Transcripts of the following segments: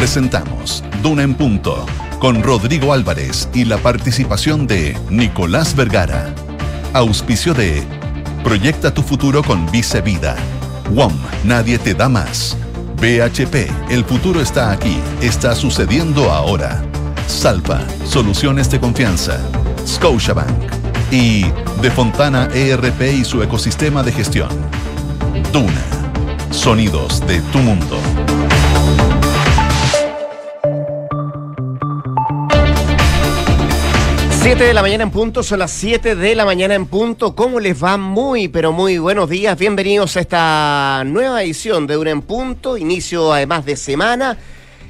Presentamos Duna en Punto con Rodrigo Álvarez y la participación de Nicolás Vergara. Auspicio de Proyecta tu futuro con Vice Vida. WOM, nadie te da más. BHP, el futuro está aquí, está sucediendo ahora. Salpa, soluciones de confianza. Scotiabank y De Fontana ERP y su ecosistema de gestión. Duna, sonidos de tu mundo. 7 de la mañana en punto, son las 7 de la mañana en punto. ¿Cómo les va? Muy, pero muy buenos días. Bienvenidos a esta nueva edición de Una en Punto. Inicio además de semana,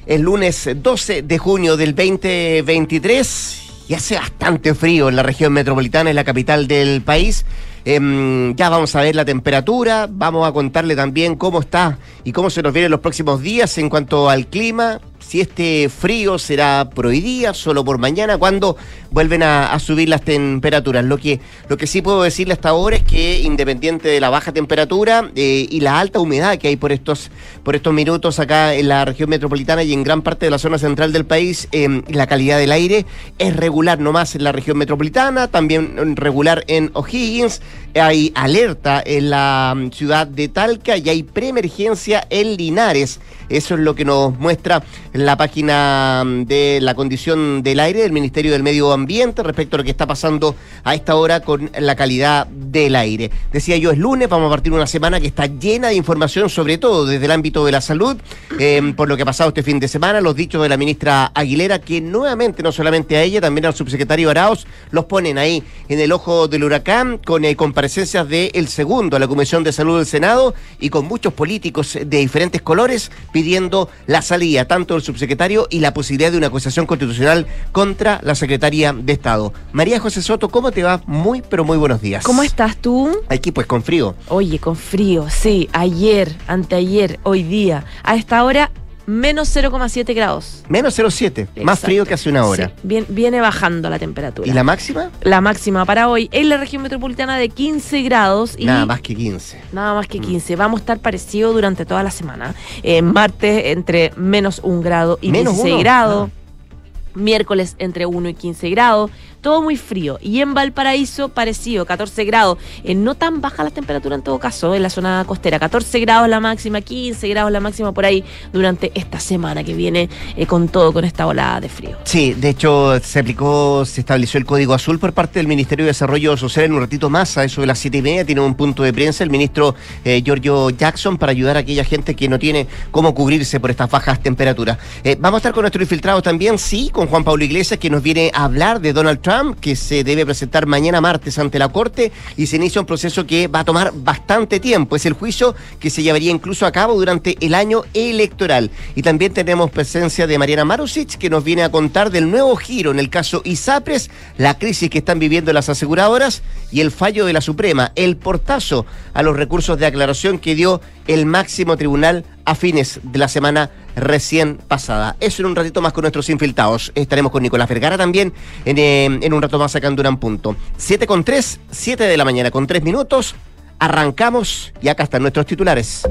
el lunes 12 de junio del 2023. Y hace bastante frío en la región metropolitana, en la capital del país. Em, ya vamos a ver la temperatura, vamos a contarle también cómo está y cómo se nos vienen los próximos días en cuanto al clima si este frío será por hoy día, solo por mañana, cuando vuelven a, subir las temperaturas. Lo que, lo que sí puedo decirle hasta ahora es que independiente de la baja temperatura eh, y la alta humedad que hay por estos, por estos minutos acá en la región metropolitana y en gran parte de la zona central del país, em, la calidad del aire es regular nomás en la región metropolitana, también regular en O'Higgins, hay alerta en la mm, ciudad de Talca y hay preemergencia en Linares. Eso es lo que nos muestra la página mm, de la condición del aire del Ministerio del Medio Ambiente respecto a lo que está pasando a esta hora con la calidad del aire. Decía yo, es lunes, vamos a partir una semana que está llena de información, sobre todo desde el ámbito de la salud, em, por lo que ha pasado este fin de semana, los dichos de la ministra Aguilera, que nuevamente, no solamente a ella, también al subsecretario Araos, los ponen ahí en el ojo del huracán con eh, comparecencias del segundo a la Comisión de Salud del Senado y con muchos políticos de diferentes colores la salida tanto del subsecretario y la posibilidad de una acusación constitucional contra la secretaria de Estado. María José Soto, ¿cómo te va? Muy, pero muy buenos días. ¿Cómo estás tú? Aquí pues con frío. Oye, con frío, sí. Ayer, anteayer, hoy día. A esta hora menos 0,7 grados. Menos 0,7. Más frío que hace una hora. viene bajando la temperatura. ¿Y la máxima? La máxima para hoy en la región metropolitana de 15 grados. Y nada más que 15. Nada más que 15. Mm. Vamos a estar parecido durante toda la semana. En martes entre menos 1 grado y menos 16 grados. Miércoles entre 1 y 15 grados todo muy frío. Y en Valparaíso, parecido, 14 grados. Eh, no tan baja la temperatura en todo caso, en la zona costera. 14 grados la máxima, 15 grados la máxima por ahí durante esta semana que viene eh, con todo, con esta ola de frío. Sí, de hecho se aplicó, se estableció el código azul por parte del Ministerio de Desarrollo Social en un ratito más, a eso de las 7 y media, tiene un punto de prensa el ministro eh, Giorgio Jackson para ayudar a aquella gente que no tiene cómo cubrirse por estas bajas temperaturas. vamos a estar con nuestro infiltrado también, sí, con Juan Pablo Iglesias, que nos viene a hablar de Donald Trump que se debe presentar mañana martes ante la Corte y se inicia un proceso que va a tomar bastante tiempo. Es el juicio que se llevaría incluso a cabo durante el año electoral. Y también tenemos presencia de Mariana Marusic, que nos viene a contar del nuevo giro en el caso ISAPRES, la crisis que están viviendo las aseguradoras y el fallo de la Suprema, el portazo a los recursos de aclaración que dio el máximo tribunal a fines de la semana recién pasada. Eso en un ratito más con nuestros infiltrados. Estaremos con Nicolás Vergara también en, eh, un rato más sacando un punto. 7 con 3, 7 de la mañana con 3 minutos. Arrancamos y acá están nuestros titulares.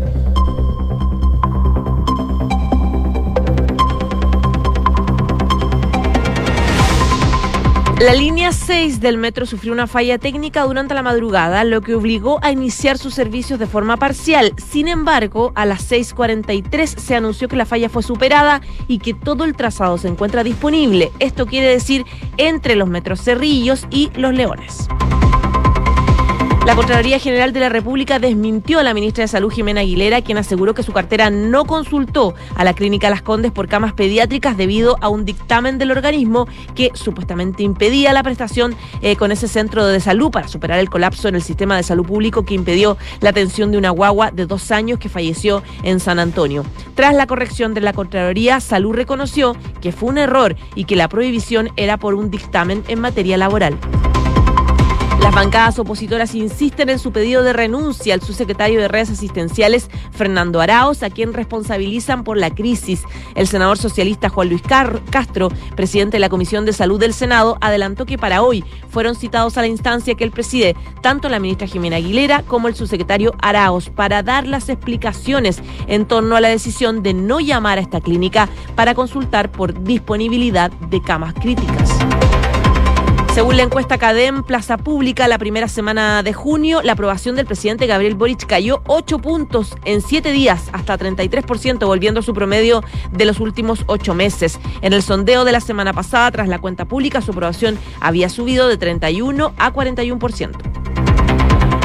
La línea 6 del metro sufrió una falla técnica durante la madrugada, lo que obligó a iniciar sus servicios de forma parcial. Sin embargo, a las 6.43 se anunció que la falla fue superada y que todo el trazado se encuentra disponible. Esto quiere decir entre los metros Cerrillos y Los Leones. La Contraloría General de la República desmintió a la ministra de Salud Jimena Aguilera, quien aseguró que su cartera no consultó a la Clínica Las Condes por camas pediátricas debido a un dictamen del organismo que supuestamente impedía la prestación eh, con ese centro de salud para superar el colapso en el sistema de salud público que impidió la atención de una guagua de dos años que falleció en San Antonio. Tras la corrección de la Contraloría, Salud reconoció que fue un error y que la prohibición era por un dictamen en materia laboral. Las bancadas opositoras insisten en su pedido de renuncia al subsecretario de redes asistenciales Fernando Araos, a quien responsabilizan por la crisis. El senador socialista Juan Luis Castro, presidente de la Comisión de Salud del Senado, adelantó que para hoy fueron citados a la instancia que él preside tanto la ministra Jimena Aguilera como el subsecretario Araos para dar las explicaciones en torno a la decisión de no llamar a esta clínica para consultar por disponibilidad de camas críticas. Según la encuesta CADEM Plaza Pública, la primera semana de junio, la aprobación del presidente Gabriel Boric cayó 8 puntos en 7 días, hasta 33%, volviendo a su promedio de los últimos 8 meses. En el sondeo de la semana pasada, tras la cuenta pública, su aprobación había subido de 31 a 41%.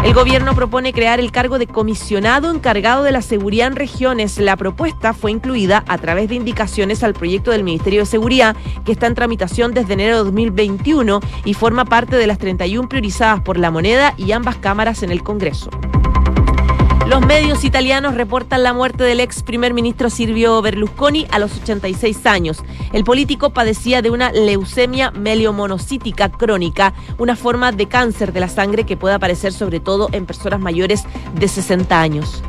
El gobierno propone crear el cargo de comisionado encargado de la seguridad en regiones. La propuesta fue incluida a través de indicaciones al proyecto del Ministerio de Seguridad que está en tramitación desde enero de 2021 y forma parte de las 31 priorizadas por la moneda y ambas cámaras en el Congreso. Los medios italianos reportan la muerte del ex primer ministro Silvio Berlusconi a los 86 años. El político padecía de una leucemia meliomonocítica crónica, una forma de cáncer de la sangre que puede aparecer sobre todo en personas mayores de 60 años.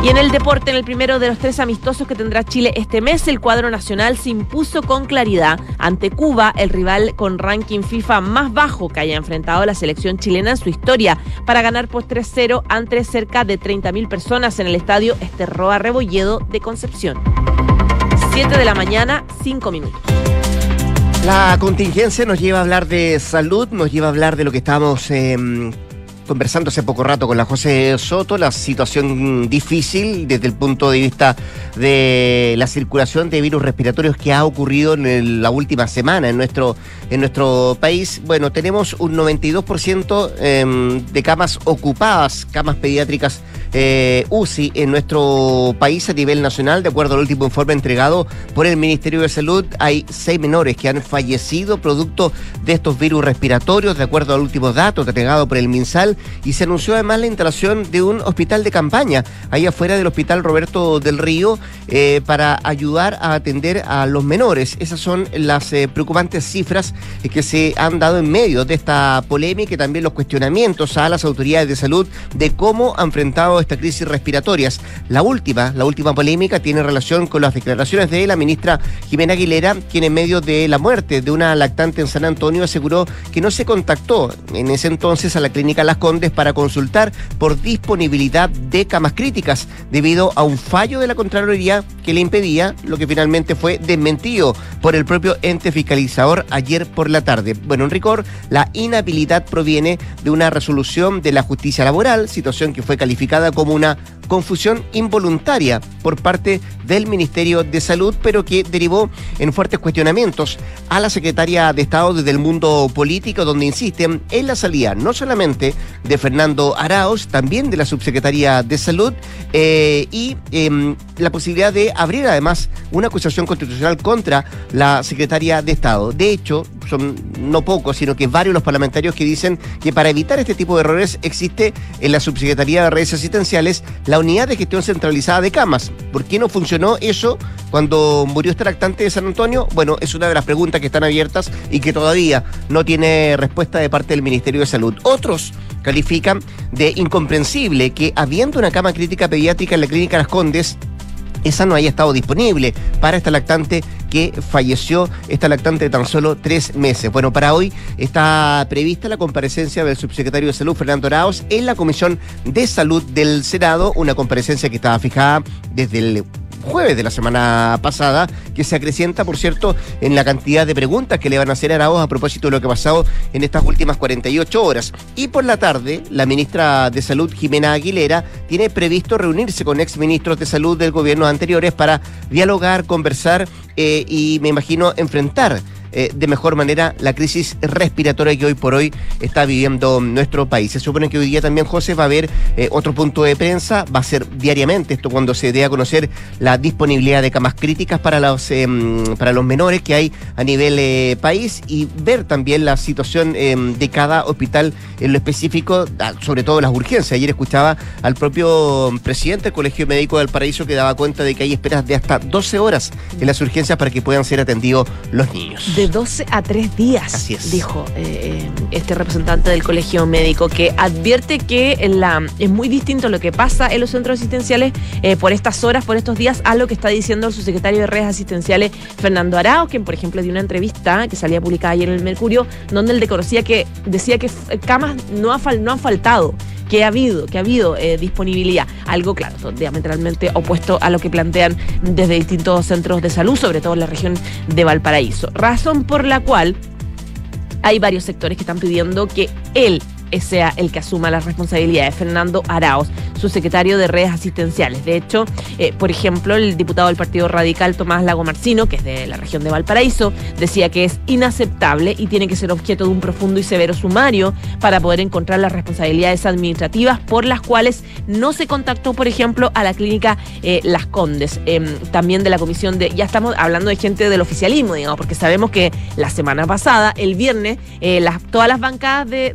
Y en el deporte, en el primero de los tres amistosos que tendrá Chile este mes, el cuadro nacional se impuso con claridad ante Cuba, el rival con ranking FIFA más bajo que haya enfrentado la selección chilena en su historia, para ganar por 3-0 ante cerca de 30.000 personas en el estadio Esterroa Rebolledo de Concepción. 7 de la mañana, 5 minutos. La contingencia nos lleva a hablar de salud, nos lleva a hablar de lo que estamos em, conversando hace poco rato con la José Soto, la situación difícil desde el punto de vista de la circulación de virus respiratorios que ha ocurrido en la última semana en nuestro, en nuestro país. Bueno, tenemos un 92% em, de camas ocupadas, camas pediátricas eh, UCI en nuestro país a nivel nacional. De acuerdo al último informe entregado por el Ministerio de Salud, hay seis menores que han fallecido producto de estos virus respiratorios, de acuerdo al último dato entregado por el MinSal, y se anunció además la instalación de un hospital de campaña ahí afuera del Hospital Roberto del Río eh, para ayudar a atender a los menores. Esas son las eh, preocupantes cifras que se han dado en medio de esta polémica y también los cuestionamientos a las autoridades de salud de cómo han enfrentado estas crisis respiratorias. La última, la última polémica tiene relación con las declaraciones de la ministra Jimena Aguilera, quien en medio de la muerte de una lactante en San Antonio aseguró que no se contactó en ese entonces a la clínica Las Para consultar por disponibilidad de camas críticas debido a un fallo de la Contraloría que le impedía, lo que finalmente fue desmentido por el propio ente fiscalizador ayer por la tarde. Bueno, en rigor, la inhabilidad proviene de una resolución de la justicia laboral, situación que fue calificada como una confusión involuntaria por parte del Ministerio de Salud, pero que derivó en fuertes cuestionamientos a la secretaria de Estado desde el mundo político, donde insisten en la salida no solamente de Fernando Araos, también de la subsecretaria de Salud eh, y em, la posibilidad de abrir además una acusación constitucional contra la secretaria de Estado. De hecho, son no pocos, sino que varios los parlamentarios que dicen que para evitar este tipo de errores existe en la subsecretaría de redes asistenciales la unidad de gestión centralizada de camas. ¿Por qué no funcionó eso cuando murió este lactante de San Antonio? Bueno, es una de las preguntas que están abiertas y que todavía no tiene respuesta de parte del Ministerio de Salud. Otros califican de incomprensible que habiendo una cama crítica pediátrica en la clínica Las Condes, esa no haya estado disponible para esta lactante que falleció, esta lactante de tan solo tres meses. Bueno, para hoy está prevista la comparecencia del subsecretario de Salud, Fernando Araos, en la Comisión de Salud del Senado, una comparecencia que estaba fijada desde el jueves de la semana pasada, que se acrecienta, por cierto, en la cantidad de preguntas que le van a hacer a Arauz a propósito de lo que ha pasado en estas últimas 48 horas. Y por la tarde, la ministra de Salud, Jimena Aguilera, tiene previsto reunirse con exministros de salud del gobierno anteriores para dialogar, conversar eh, y, me imagino, enfrentar eh, de mejor manera la crisis respiratoria que hoy por hoy está viviendo nuestro país. Se supone que hoy día también, José, va a haber eh, otro punto de prensa, va a ser diariamente esto cuando se dé a conocer la disponibilidad de camas críticas para los, em, para los menores que hay a nivel eh, país y ver también la situación em, de cada hospital en lo específico, sobre todo las urgencias. Ayer escuchaba al propio presidente del Colegio Médico del Paraíso que daba cuenta de que hay esperas de hasta 12 horas en las urgencias para que puedan ser atendidos los niños. De 12 a 3 días, Así es. dijo eh, eh, este representante del colegio médico, que advierte que la, es muy distinto lo que pasa en los centros asistenciales eh, por estas horas, por estos días, a lo que está diciendo el subsecretario de redes asistenciales, Fernando Arao, quien por ejemplo dio una entrevista que salía publicada ayer en el Mercurio, donde él reconocía que decía que camas no, ha no han faltado que ha habido, que ha habido eh, disponibilidad. Algo, claro, diametralmente opuesto a lo que plantean desde distintos centros de salud, sobre todo en la región de Valparaíso. Razón por la cual hay varios sectores que están pidiendo que él sea el que asuma las responsabilidades. Fernando Araos, su secretario de redes asistenciales. De hecho, eh, por ejemplo, el diputado del Partido Radical Tomás Lago Marcino, que es de la región de Valparaíso, decía que es inaceptable y tiene que ser objeto de un profundo y severo sumario para poder encontrar las responsabilidades administrativas por las cuales no se contactó, por ejemplo, a la clínica eh, Las Condes. Em, también de la comisión de. Ya estamos hablando de gente del oficialismo, digamos, porque sabemos que la semana pasada, el viernes, eh, todas las bancadas de-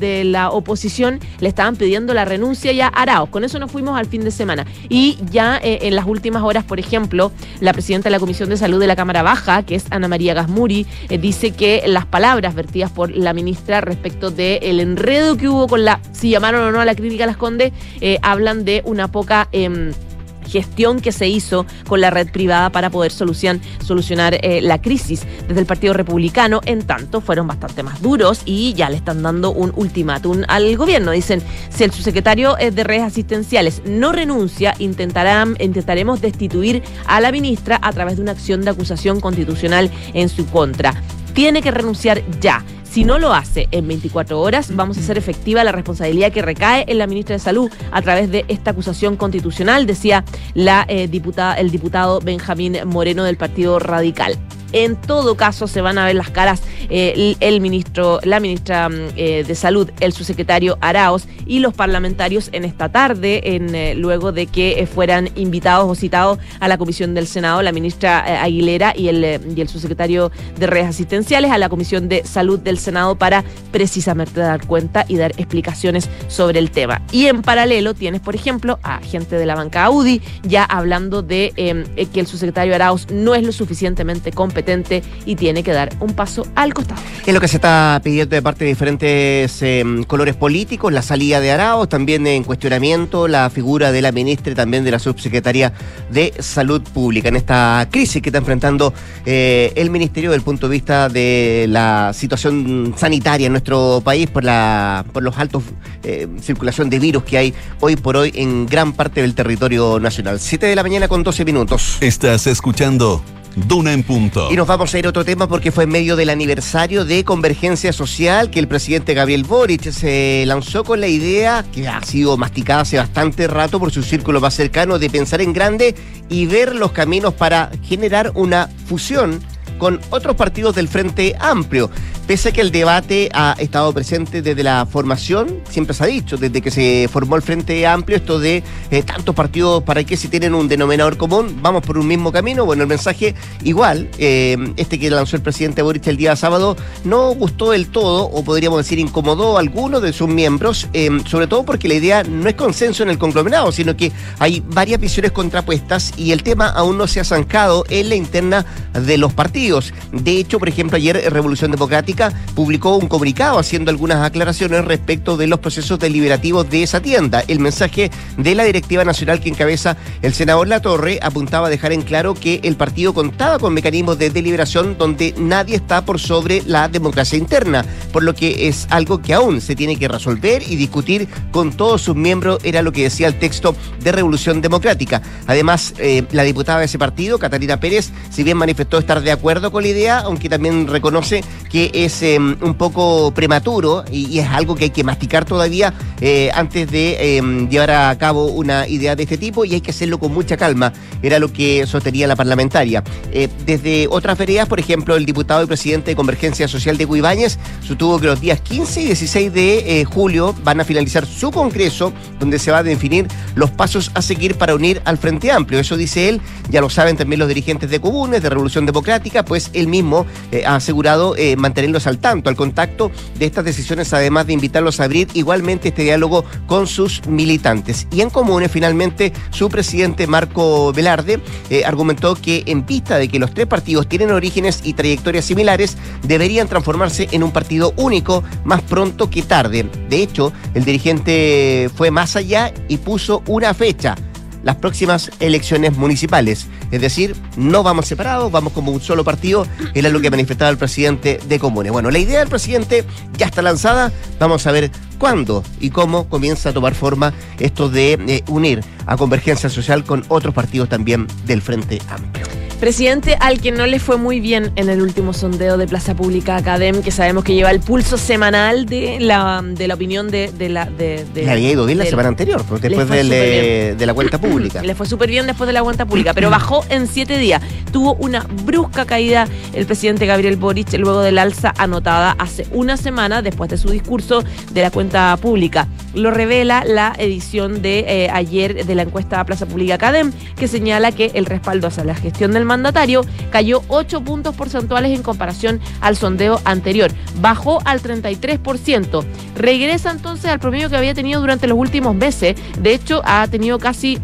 de la oposición le estaban pidiendo la renuncia ya a Arauz. Con eso nos fuimos al fin de semana. Y ya eh, en las últimas horas, por ejemplo, la presidenta de la Comisión de Salud de la Cámara Baja, que es Ana María Gasmuri, eh, dice que las palabras vertidas por la ministra respecto del enredo que hubo con la, si llamaron o no a la clínica Las Condes, eh, hablan de una poca... gestión que se hizo con la red privada para poder solucion- solucionar eh, la crisis desde el Partido Republicano. En tanto, fueron bastante más duros y ya le están dando un ultimátum al gobierno. Dicen, si el subsecretario eh, de redes asistenciales no renuncia, intentarán, intentaremos destituir a la ministra a través de una acción de acusación constitucional en su contra. Tiene que renunciar ya. Si no lo hace en 24 horas, vamos a hacer efectiva la responsabilidad que recae en la ministra de Salud a través de esta acusación constitucional, decía la eh, diputada, el diputado Benjamín Moreno del Partido Radical. En todo caso, se van a ver las caras eh, el, ministro, la ministra mm, eh, de Salud, el subsecretario Araos y los parlamentarios en esta tarde, en, eh, luego de que fueran invitados o citados a la comisión del Senado, la ministra Aguilera y el, y el subsecretario de redes asistenciales, a la comisión de salud del Senado para precisamente dar cuenta y dar explicaciones sobre el tema. Y en paralelo tienes, por ejemplo, a gente de la banca Audi ya hablando de eh, que el subsecretario Araos no es lo suficientemente competente y tiene que dar un paso al costado. Es lo que se está pidiendo de parte de diferentes eh, colores políticos, la salida de Araos, también en cuestionamiento la figura de la ministra y también de la subsecretaria de Salud Pública en esta crisis que está enfrentando eh, el ministerio desde el punto de vista de la situación sanitaria en nuestro país por, la, por los altos eh, circulación de virus que hay hoy por hoy en gran parte del territorio nacional. 7 de la mañana con 12 minutos. Estás escuchando Duna en Punto. Y nos vamos a ir a otro tema porque fue en medio del aniversario de Convergencia Social que el presidente Gabriel Boric se lanzó con la idea, que ha sido masticada hace bastante rato por su círculo más cercano, de pensar en grande y ver los caminos para generar una fusión con otros partidos del Frente Amplio. Pese a que el debate ha estado presente desde la formación, siempre se ha dicho, desde que se formó el Frente Amplio, esto de eh, tantos partidos, ¿para qué si tienen un denominador común? Vamos por un mismo camino. Bueno, el mensaje igual, eh, este que lanzó el presidente Boric el día sábado, no gustó del todo, o podríamos decir incomodó a algunos de sus miembros, eh, sobre todo porque la idea no es consenso en el conglomerado, sino que hay varias visiones contrapuestas y el tema aún no se ha zancado en la interna de los partidos. De hecho, por ejemplo, ayer Revolución Democrática publicó un comunicado haciendo algunas aclaraciones respecto de los procesos deliberativos de esa tienda. El mensaje de la directiva nacional que encabeza el senador Latorre apuntaba a dejar en claro que el partido contaba con mecanismos de deliberación donde nadie está por sobre la democracia interna, por lo que es algo que aún se tiene que resolver y discutir con todos sus miembros, era lo que decía el texto de Revolución Democrática. Además, eh, la diputada de ese partido, Catalina Pérez, si bien manifestó estar de acuerdo con la idea, aunque también reconoce que es eh, un poco prematuro y, es algo que hay que masticar todavía eh, antes de eh, llevar a cabo una idea de este tipo y hay que hacerlo con mucha calma, era lo que sostenía la parlamentaria. Eh, desde otras veredas, por ejemplo, el diputado y presidente de Convergencia Social de Guibáñez sostuvo que los días 15 y 16 de eh, julio van a finalizar su congreso donde se va a definir los pasos a seguir para unir al Frente Amplio. Eso dice él, ya lo saben también los dirigentes de comunes, de Revolución Democrática, pues él mismo eh, ha asegurado eh, mantenerlos al tanto, al contacto de estas decisiones, además de invitarlos a abrir igualmente este diálogo con sus militantes. Y en comunes, finalmente, su presidente Marco Velarde eh, argumentó que en vista de que los tres partidos tienen orígenes y trayectorias similares, deberían transformarse en un partido único más pronto que tarde. De hecho, el dirigente fue más allá y puso una fecha las próximas elecciones municipales. Es decir, no vamos separados, vamos como un solo partido, era lo que manifestaba el presidente de Comunes. Bueno, la idea del presidente ya está lanzada, vamos a ver cuándo y cómo comienza a tomar forma esto de eh, unir a Convergencia Social con otros partidos también del Frente Amplio. Presidente al que no le fue muy bien en el último sondeo de Plaza Pública Academ, que sabemos que lleva el pulso semanal de la, de la opinión de, la... De, le había ido bien la semana anterior, después de, de la cuenta pública. Le fue súper bien después de la cuenta pública, pero bajó en siete días. Tuvo una brusca caída el presidente Gabriel Boric luego del alza anotada hace una semana después de su discurso de la cuenta pública. Lo revela la edición de eh, ayer de la encuesta Plaza Pública Academ, que señala que el respaldo hacia la gestión del mandatario cayó 8 puntos porcentuales en comparación al sondeo anterior. Bajó al 33%. Regresa entonces al promedio que había tenido durante los últimos meses. De hecho, ha tenido casi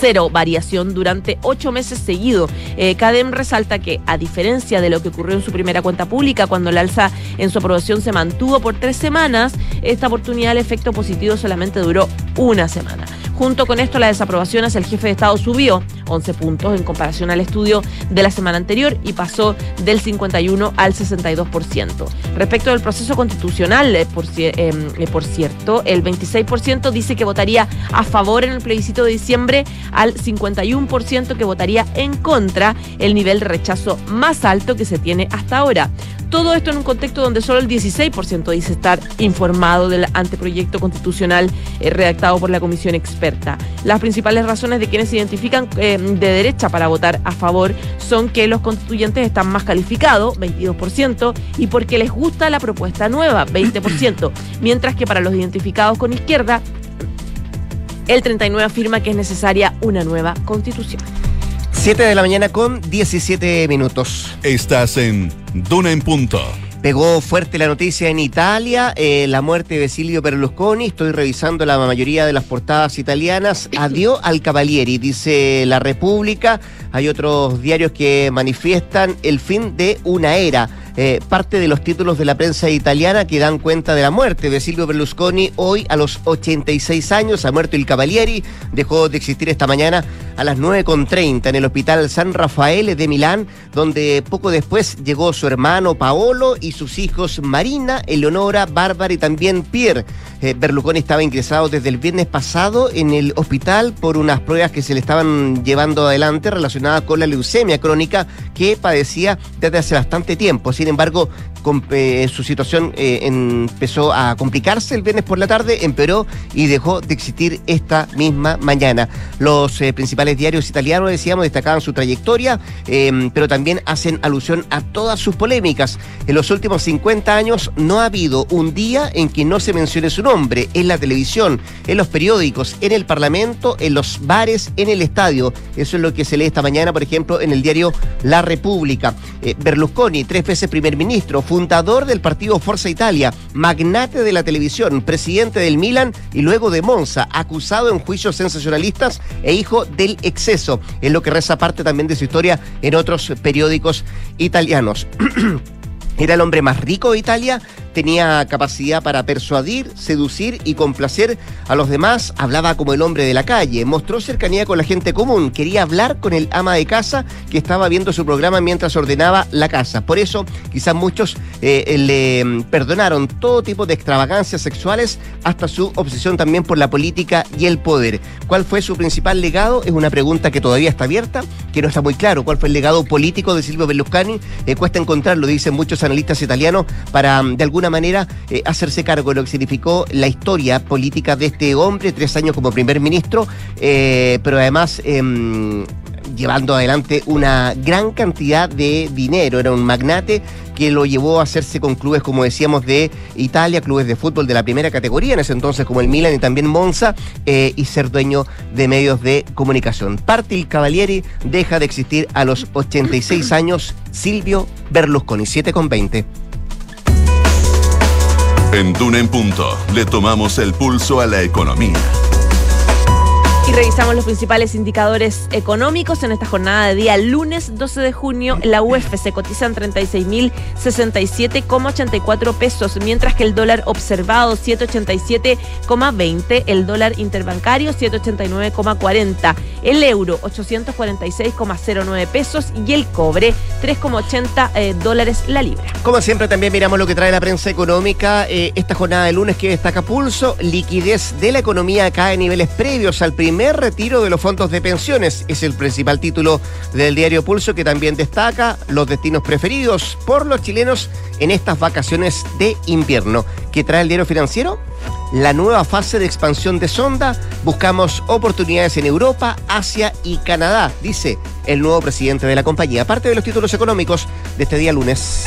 cero variación durante ocho meses seguidos. Eh, Cadem resalta que, a diferencia de lo que ocurrió en su primera cuenta pública, cuando el alza en su aprobación se mantuvo por tres semanas, esta oportunidad el efecto positivo solamente duró una semana. Junto con esto, la desaprobación hacia el jefe de Estado subió 11 puntos en comparación al estudio de la semana anterior y pasó del 51 al 62%. Respecto del proceso constitucional, eh, por, eh, eh, por cierto, el 26% dice que votaría a favor en el plebiscito de diciembre al 51% que votaría en contra, el nivel de rechazo más alto que se tiene hasta ahora. Todo esto en un contexto donde solo el 16% dice estar informado del anteproyecto constitucional eh, redactado por la comisión experta. Las principales razones de quienes se identifican eh, de derecha para votar a favor son que los constituyentes están más calificados, 22%, y porque les gusta la propuesta nueva, 20%, mientras que para los identificados con izquierda, el 39 afirma que es necesaria una nueva constitución. 7 de la mañana con 17 minutos. Estás en Duna en Punto. Pegó fuerte la noticia en Italia, eh, la muerte de Silvio Berlusconi. Estoy revisando la mayoría de las portadas italianas. Adiós al Cavalieri, dice La República. Hay otros diarios que manifiestan el fin de una era. Eh, parte de los títulos de la prensa italiana que dan cuenta de la muerte de Silvio Berlusconi hoy a los 86 años. Ha muerto el Cavalieri, dejó de existir esta mañana a las 9.30 en el Hospital San Rafael de Milán, donde poco después llegó su hermano Paolo y sus hijos Marina, Eleonora, Bárbara y también Pierre. Eh, Berlusconi estaba ingresado desde el viernes pasado en el hospital por unas pruebas que se le estaban llevando adelante relacionadas con la leucemia crónica que padecía desde hace bastante tiempo. Embargo, eh, su situación eh, empezó a complicarse el viernes por la tarde, empeoró y dejó de existir esta misma mañana. Los eh, principales diarios italianos, decíamos, destacaban su trayectoria, pero también hacen alusión a todas sus polémicas. En los últimos 50 años no ha habido un día en que no se mencione su nombre en la televisión, en los periódicos, en el Parlamento, en los bares, en el estadio. Eso es lo que se lee esta mañana, por ejemplo, en el diario La República. Berlusconi, tres veces primer ministro, fundador del partido Forza Italia, magnate de la televisión, presidente del Milan y luego de Monza, acusado en juicios sensacionalistas e hijo del exceso, es lo que reza parte también de su historia en otros periódicos italianos. Era el hombre más rico de Italia, tenía capacidad para persuadir, seducir y complacer a los demás, hablaba como el hombre de la calle, mostró cercanía con la gente común, quería hablar con el ama de casa que estaba viendo su programa mientras ordenaba la casa. Por eso, quizás muchos eh, le mm, perdonaron todo tipo de extravagancias sexuales hasta su obsesión también por la política y el poder. ¿Cuál fue su principal legado? Es una pregunta que todavía está abierta, que no está muy claro. ¿Cuál fue el legado político de Silvio Berlusconi? Eh, cuesta encontrarlo, dicen muchos analistas italianos, para mm, de alguna manera eh, hacerse cargo de lo que significó la historia política de este hombre, tres años como primer ministro, eh, pero además em, llevando adelante una gran cantidad de dinero. Era un magnate que lo llevó a hacerse con clubes, como decíamos, de Italia, clubes de fútbol de la primera categoría, en ese entonces como el Milan y también Monza, eh, y ser dueño de medios de comunicación. Parte el Cavalieri deja de existir a los 86 años Silvio Berlusconi, 7 con 20. En Duna Punto le tomamos el pulso a la economía. Y revisamos los principales indicadores económicos en esta jornada de día lunes 12 de junio. La UEF se cotiza en 36.067,84 pesos, mientras que el dólar observado 787,20, el dólar interbancario 789,40, el euro 846,09 pesos y el cobre 3,80 eh, dólares la libra. Como siempre también miramos lo que trae la prensa económica. Eh, esta jornada de lunes que destaca pulso, liquidez de la economía acá en niveles previos al primer retiro de los fondos de pensiones. Es el principal título del diario Pulso que también destaca los destinos preferidos por los chilenos en estas vacaciones de invierno. ¿Qué trae el diario financiero? La nueva fase de expansión de Sonda. Buscamos oportunidades en Europa, Asia y Canadá, dice el nuevo presidente de la compañía. Aparte de los títulos económicos de este día lunes.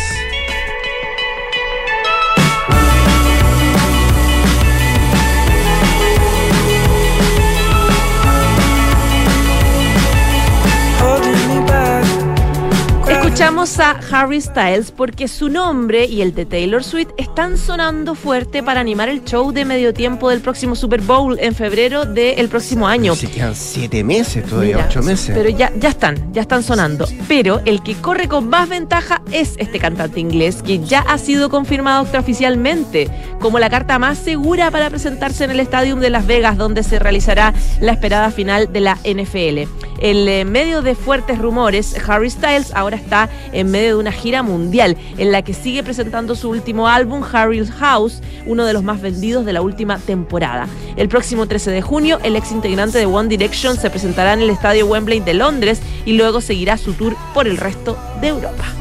Escuchamos a Harry Styles porque su nombre y el de Taylor Swift están sonando fuerte para animar el show de medio tiempo del próximo Super Bowl en febrero del próximo año. Se quedan siete meses, todavía ocho meses. Pero ya, ya están, ya están sonando. Pero el que corre con más ventaja es este cantante inglés que ya ha sido confirmado extraoficialmente como la carta más segura para presentarse en el Estadio de Las Vegas, donde se realizará la esperada final de la NFL. En medio de fuertes rumores, Harry Styles ahora está en medio de una gira mundial en la que sigue presentando su último álbum, Harry's House, uno de los más vendidos de la última temporada. El próximo 13 de junio, el ex integrante de One Direction se presentará en el Estadio Wembley de Londres y luego seguirá su tour por el resto de Europa.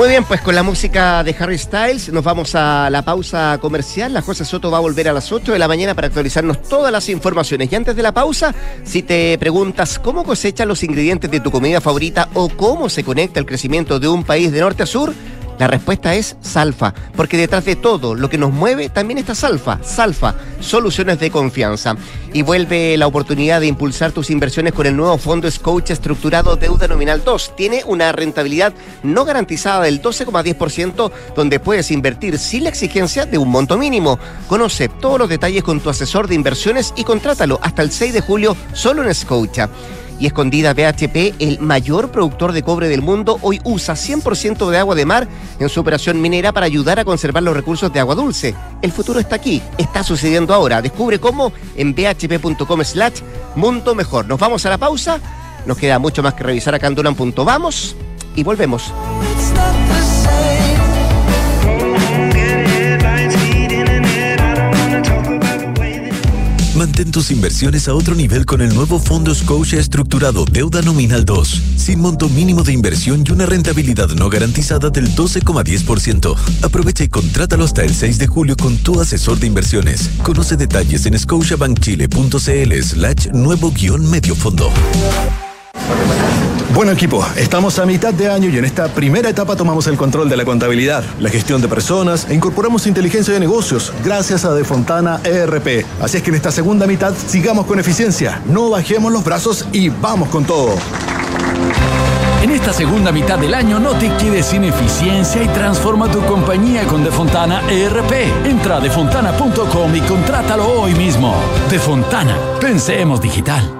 Muy bien, pues con la música de Harry Styles nos vamos a la pausa comercial. La José Soto va a volver a las 8 de la mañana para actualizarnos todas las informaciones. Y antes de la pausa, si te preguntas cómo cosechan los ingredientes de tu comida favorita o cómo se conecta el crecimiento de un país de norte a sur, la respuesta es Salfa, porque detrás de todo lo que nos mueve también está Salfa. Salfa, soluciones de confianza. Y vuelve la oportunidad de impulsar tus inversiones con el nuevo fondo Scotia estructurado Deuda Nominal 2. Tiene una rentabilidad no garantizada del 12,10%, donde puedes invertir sin la exigencia de un monto mínimo. Conoce todos los detalles con tu asesor de inversiones y contrátalo hasta el 6 de julio solo en Scotia y escondida BHP, el mayor productor de cobre del mundo, hoy usa 100% de agua de mar en su operación minera para ayudar a conservar los recursos de agua dulce. El futuro está aquí, está sucediendo ahora. Descubre cómo en bhp.com slash mundo mejor. Nos vamos a la pausa. Nos queda mucho más que revisar acá en Vamos y volvemos. Mantén tus inversiones a otro nivel con el nuevo Fondo Scotia Estructurado Deuda Nominal 2, sin monto mínimo de inversión y una rentabilidad no garantizada del 12,10%. Aprovecha y contrátalo hasta el 6 de julio con tu asesor de inversiones. Conoce detalles en scotiabankchile.cl slash nuevo guion medio fondo. Bueno equipo, estamos a mitad de año y en esta primera etapa tomamos el control de la contabilidad, la gestión de personas e incorporamos inteligencia de negocios gracias a Defontana ERP. Así es que en esta segunda mitad sigamos con eficiencia, no bajemos los brazos y vamos con todo. En esta segunda mitad del año no te quedes sin eficiencia y transforma tu compañía con Defontana ERP. Entra a defontana.com y contrátalo hoy mismo. Defontana, pensemos digital.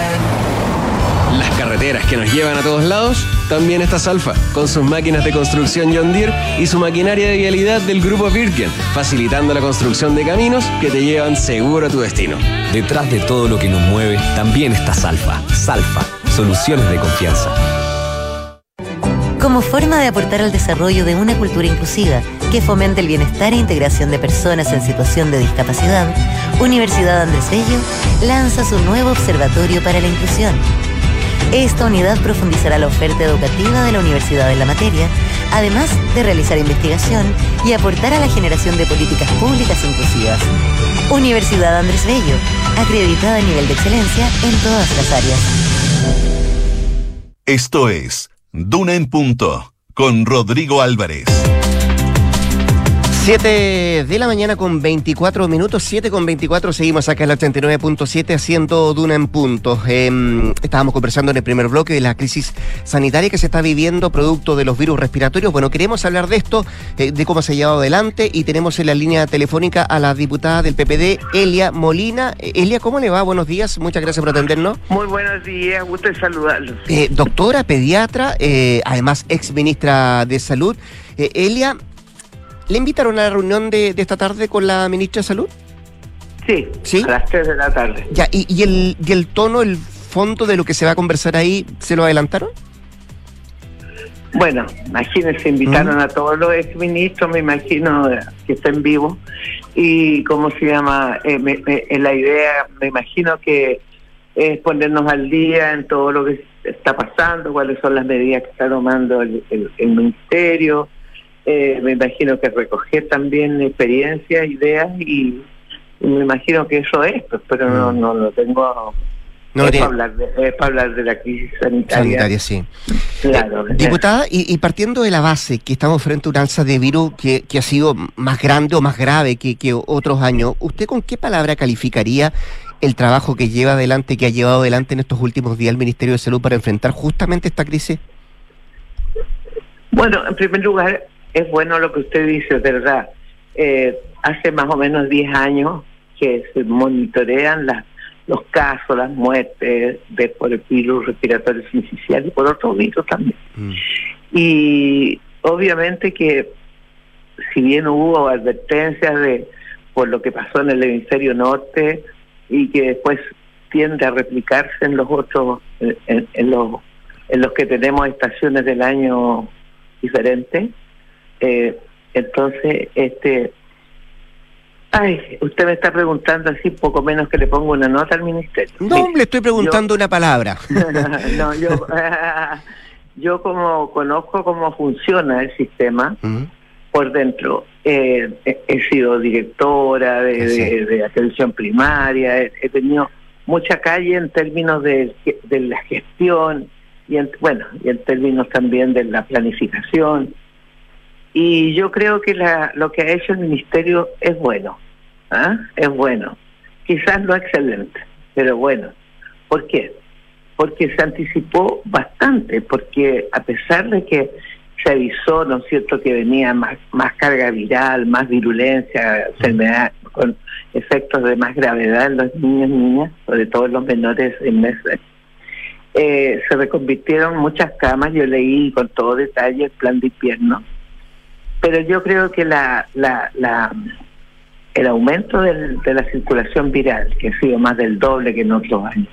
carreteras que nos llevan a todos lados, también está Salfa, con sus máquinas de construcción John Deere y su maquinaria de vialidad del grupo Birken, facilitando la construcción de caminos que te llevan seguro a tu destino. Detrás de todo lo que nos mueve, también está Salfa. Salfa, soluciones de confianza. Como forma de aportar al desarrollo de una cultura inclusiva que fomente el bienestar e integración de personas en situación de discapacidad, Universidad Andrés Bello lanza su nuevo Observatorio para la Inclusión esta unidad profundizará la oferta educativa de la universidad en la materia, además de realizar investigación y aportar a la generación de políticas públicas inclusivas. Universidad Andrés Bello, acreditada a nivel de excelencia en todas las áreas. Esto es Duna en Punto con Rodrigo Álvarez. 7 de la mañana con 24 minutos, 7 con 24, seguimos acá en la 89.7 haciendo Duna en punto. Em, estábamos conversando en el primer bloque de la crisis sanitaria que se está viviendo producto de los virus respiratorios. Bueno, queremos hablar de esto, eh, de cómo se ha llevado adelante y tenemos en la línea telefónica a la diputada del PPD, Elia Molina. Eh, Elia, ¿cómo le va? Buenos días, muchas gracias por atendernos. Muy buenos días, gusto de saludarlos. Eh, doctora, pediatra, eh, además ex ministra de Salud. Eh, Elia, ¿le invitaron a la reunión de, de esta tarde con la ministra de Salud? Sí, ¿Sí? a las 3 de la tarde. Ya, y, y el, y el tono, el fondo de lo que se va a conversar ahí, ¿se lo adelantaron? Bueno, imagínense, invitaron a todos los exministros, me imagino eh, que estén vivos. Y, ¿cómo se llama? Eh, me- me- en la idea, me imagino que es ponernos al día en todo lo que está pasando, cuáles son las medidas que está tomando el, el- el ministerio. Eh, me imagino que recoger también experiencias, ideas y, me imagino que eso es, pues, pero no, no lo tengo. No es, para hablar de, es para hablar de la crisis sanitaria. Sanitaria, sí. Claro. Eh, diputada, y, y partiendo de la base que estamos frente a un alza de virus que, que ha sido más grande o más grave que, que otros años, ¿usted con qué palabra calificaría el trabajo que lleva adelante, que ha llevado adelante en estos últimos días el Ministerio de Salud para enfrentar justamente esta crisis? Bueno, en primer lugar, es bueno lo que usted dice, es verdad. Eh, hace más o menos 10 años que se monitorean las, los casos, las muertes de, por el virus respiratorio sincicial y por otros virus también. Y obviamente que si bien hubo advertencias de por lo que pasó en el hemisferio norte y que después tiende a replicarse en los otros, en, en- en los, en los que tenemos estaciones del año diferentes, eh, entonces este ay, usted me está preguntando así poco menos que le pongo una nota al ministerio. No, le estoy preguntando una palabra. no, yo, yo como conozco cómo funciona el sistema por dentro, eh, he, he sido directora de, Sí. de- de atención primaria, he, he tenido mucha calle en términos de, de la gestión y en, bueno, y en términos también de la planificación. Y yo creo que la, lo que ha hecho el ministerio es bueno, ¿ah? es bueno. Quizás no excelente, pero bueno. ¿Por qué? Porque se anticipó bastante, porque a pesar de que se avisó, ¿no es cierto?, que venía más, más carga viral, más virulencia, enfermedad con efectos de más gravedad en los niños y niñas, sobre todo en los menores de meses. Eh, se reconvirtieron muchas camas, yo leí con todo detalle el plan de invierno, pero yo creo que la, la, la el aumento de la circulación viral, que ha sido más del doble que en otros años,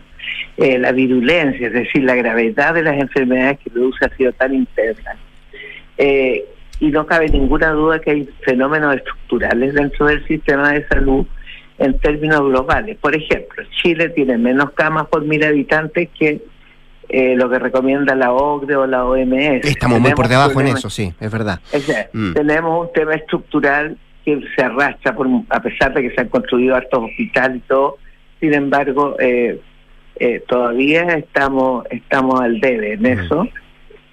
eh, la virulencia, es decir, la gravedad de las enfermedades que produce ha sido tan intensa. Eh, y no cabe ninguna duda que hay fenómenos estructurales dentro del sistema de salud en términos globales. Por ejemplo, Chile tiene menos camas por mil habitantes que eh, lo que recomienda la OCDE o la OMS. Estamos muy por debajo en eso, sí, es verdad. o sea, Mm. tenemos un tema estructural que se arrastra, por, a pesar de que se han construido hartos hospitales y todo, sin embargo, eh, eh, todavía estamos estamos al debe en eso.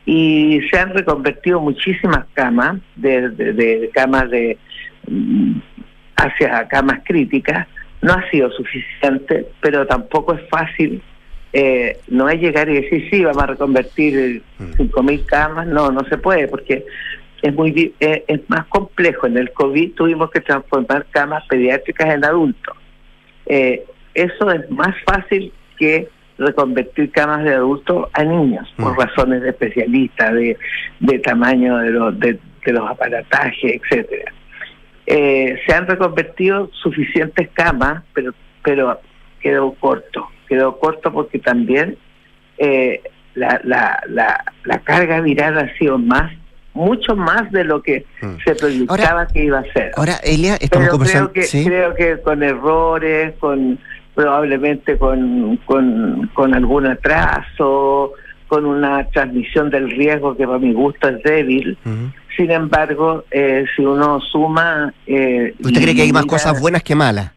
Y se han reconvertido muchísimas camas, de, de- de camas de mm, hacia camas críticas. No ha sido suficiente, pero tampoco es fácil. Eh, no es llegar y decir, sí, vamos a reconvertir cinco mil camas. No, no se puede, porque es muy eh, es más complejo. En el COVID tuvimos que transformar camas pediátricas en adultos. Eh, eso es más fácil que reconvertir camas de adultos a niños, por razones de especialistas, de, de tamaño de los, de, de los aparatajes, etcétera. Eh, se han reconvertido suficientes camas, pero, pero quedó corto. Quedó corto porque también eh, la, la, la, la carga viral ha sido más, mucho más de lo que se proyectaba que iba a ser. Ahora, Elia, estamos Pero conversando. creo que, ¿sí? creo que con errores, con probablemente con, con, con algún atraso, con una transmisión del riesgo que para mi gusto es débil. Sin embargo, eh, si uno suma... Eh, ¿Usted cree que hay más cosas buenas que malas?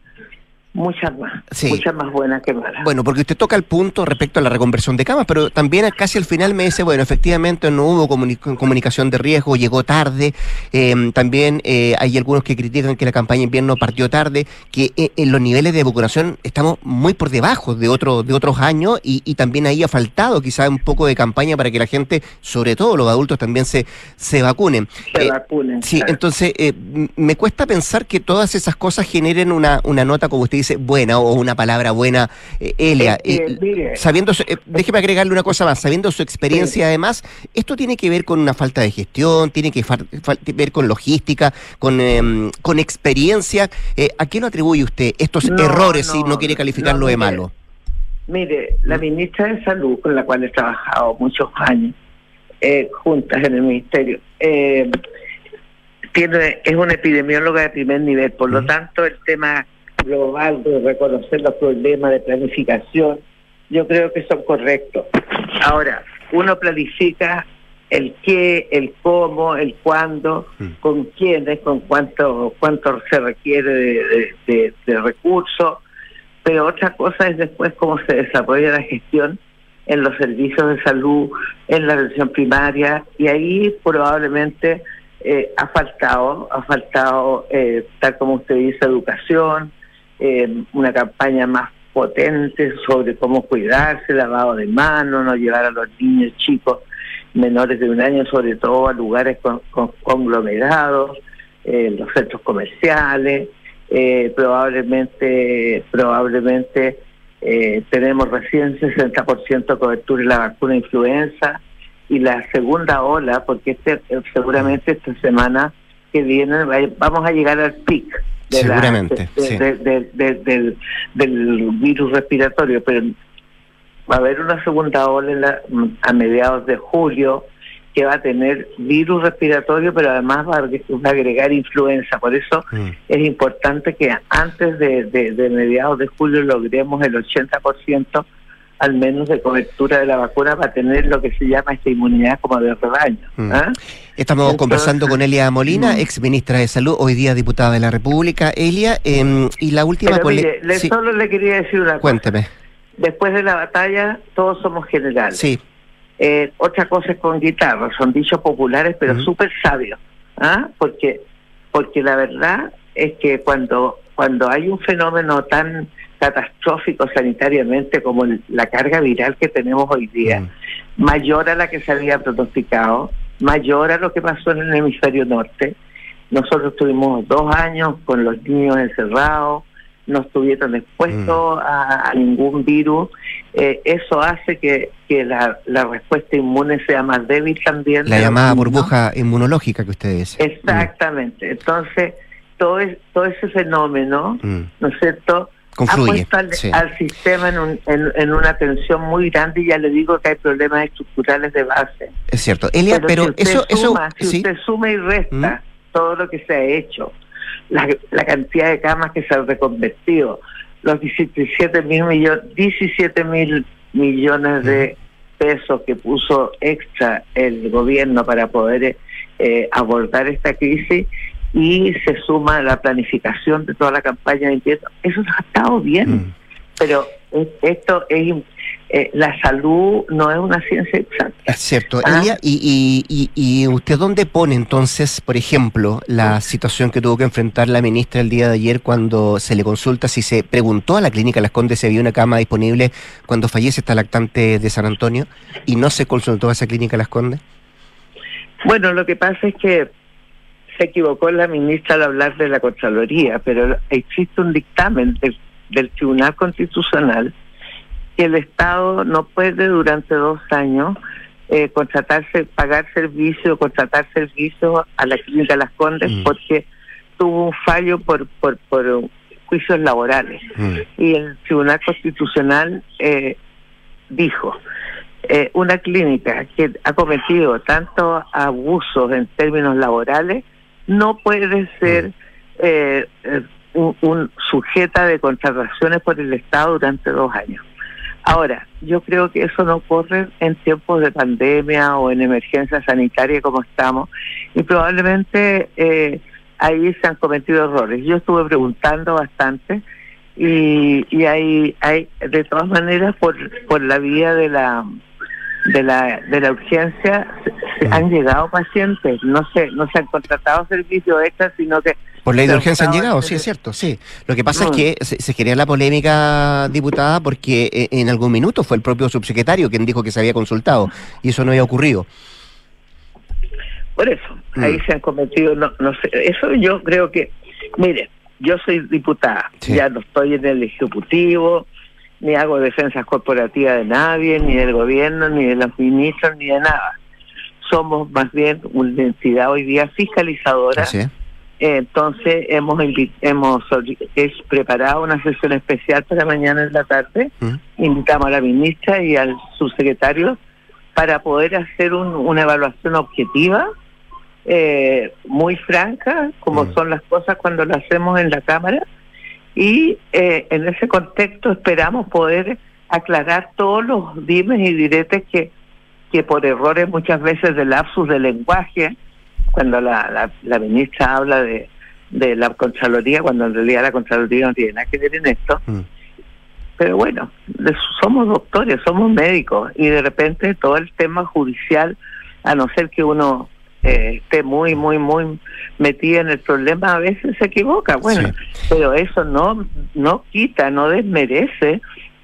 Muchas más, Sí. muchas más buenas que malas. Bueno, porque usted toca el punto respecto a la reconversión de camas, pero también casi al final me dice, bueno, efectivamente no hubo comuni- comunicación de riesgo, llegó tarde. eh, también eh, hay algunos que critican que la campaña invierno partió tarde, que eh, en los niveles de vacunación estamos muy por debajo de, otro, de otros años y, y también ahí ha faltado quizá un poco de campaña para que la gente, sobre todo los adultos, también se, se vacunen. Se Eh, vacunen. Sí, claro. entonces me cuesta pensar que todas esas cosas generen una, una nota, como usted dice, buena o una palabra buena, eh, Elia. Eh, mire. sabiendo, su- eh, déjeme agregarle una cosa más, sabiendo su experiencia además, esto tiene que ver con una falta de gestión, tiene que ver con logística, con, em, con experiencia. ¿A qué lo atribuye usted estos No, errores si no, quiere calificarlo no, de malo? Mire, la ministra de Salud, con la cual he trabajado muchos años, eh, juntas en el ministerio, eh, tiene, es una epidemióloga de primer nivel, por lo tanto el tema global de reconocer los problemas de planificación, yo creo que son correctos. Ahora, uno planifica el qué, el cómo, el cuándo, con quiénes, con cuánto, cuánto se requiere de, de- de- de recursos, pero otra cosa es después cómo se desarrolla la gestión en los servicios de salud, en la atención primaria, y ahí probablemente eh, ha faltado, ha faltado, eh, tal como usted dice, educación, eh, una campaña más potente sobre cómo cuidarse, lavado de manos, no llevar a los niños chicos menores de un año, sobre todo a lugares con, con- conglomerados, eh, los centros comerciales, eh, probablemente, probablemente eh, tenemos recién 60% de cobertura en la vacuna influenza y la segunda ola, porque este, eh, seguramente esta semana que viene va- vamos a llegar al pic de la- Seguramente, de- sí. de- de- de- del, del virus respiratorio, pero va a haber una segunda ola en la- a mediados de julio que va a tener virus respiratorio, pero además va a agre- va a agregar influenza. Por eso Mm. es importante que antes de, de- de mediados de julio logremos el 80% al menos de cobertura de la vacuna para tener lo que se llama esta inmunidad como de rebaño. Mm. ¿ah? Estamos Entonces- conversando con Elia Molina, Mm. ex ministra de Salud, hoy día diputada de la República. Elia, em, y la última... Pero cole- mire, le- sí, solo le quería decir una cosa. cuénteme. Después de la batalla todos somos generales. Sí. Eh, otra cosa es con guitarra, son dichos populares pero Ujú. súper sabios, ¿ah? porque porque la verdad es que cuando cuando hay un fenómeno tan catastrófico sanitariamente como el- la carga viral que tenemos hoy día, Mm. mayor a la que se había pronosticado, mayor a lo que pasó en el hemisferio norte. Nosotros tuvimos dos años con los niños encerrados, no estuvieron expuestos a, a ningún virus. Eh, eso hace que, que la, la respuesta inmune sea más débil también. La llamada burbuja inmunológica que usted dice. Exactamente. Entonces, todo, es, todo ese fenómeno, Mm. ¿no es cierto? Confluye, Ha puesto al, sí. al sistema en, un- en, en una tensión muy grande y ya le digo que hay problemas estructurales de base. Es cierto. Elia, pero, si eso, eso, suma, si sí. usted suma y resta todo lo que se ha hecho, la, la cantidad de camas que se han reconvertido, los 17 mil millones, 17 mil millones de pesos que puso extra el gobierno para poder eh, abordar esta crisis y se suma la planificación de toda la campaña de invierno, eso ha estado bien Mm. pero es- esto es eh, la salud no es una ciencia exacta. Es cierto. Ah. Elia, y, y, y, y usted dónde pone entonces, por ejemplo, la situación que tuvo que enfrentar la ministra el día de ayer cuando se le consulta si se preguntó a la clínica Las Condes si había una cama disponible cuando fallece esta lactante de San Antonio y no se consultó a esa clínica Las Condes? Bueno, lo que pasa es que se equivocó la ministra al hablar de la Contraloría, pero existe un dictamen del, del Tribunal Constitucional que el Estado no puede durante dos años eh, contratarse, pagar servicio, contratar servicios a la clínica Las Condes Mm. porque tuvo un fallo por, por, por juicios laborales. Mm. y el Tribunal Constitucional eh, dijo, eh, una clínica que ha cometido tantos abusos en términos laborales no puede ser eh, eh, un, un sujeta de contrataciones por el Estado durante dos años. Ahora, yo creo que eso no ocurre en tiempos de pandemia o en emergencia sanitaria como estamos y probablemente eh, ahí se han cometido errores. Yo estuve preguntando bastante y, y hay, hay de todas maneras por, por la vía de la de la de la urgencia se- se han llegado pacientes, no se no se han contratado servicios extras, sino que Por ley de urgencia han llegado, sí, es cierto, sí. Lo que pasa No. es que se, se genera la polémica, diputada, porque eh, en algún minuto fue el propio subsecretario quien dijo que se había consultado y eso no había ocurrido. Por eso, Mm. ahí se han cometido, no, no sé, eso yo creo que, mire, yo soy diputada, Sí. ya no estoy en el Ejecutivo, ni hago defensas corporativas de nadie, ni del gobierno, ni de los ministros, ni de nada. Somos más bien una entidad hoy día fiscalizadora. Entonces hemos hemos es preparado una sesión especial para mañana en la tarde. Invitamos a la ministra y al subsecretario para poder hacer un- una evaluación objetiva, eh, muy franca, como son las cosas cuando lo hacemos en la Cámara. Y eh, en ese contexto esperamos poder aclarar todos los dimes y diretes que, que por errores muchas veces de lapsus de lenguaje, cuando la, la, la ministra habla de, de la Contraloría, cuando en realidad la Contraloría no tiene nada que ver en esto. Mm. Pero bueno, de- somos doctores, somos médicos y de repente todo el tema judicial, a no ser que uno eh, esté muy, muy, muy metido en el problema, a veces se equivoca. Bueno, pero eso no, no quita, no desmerece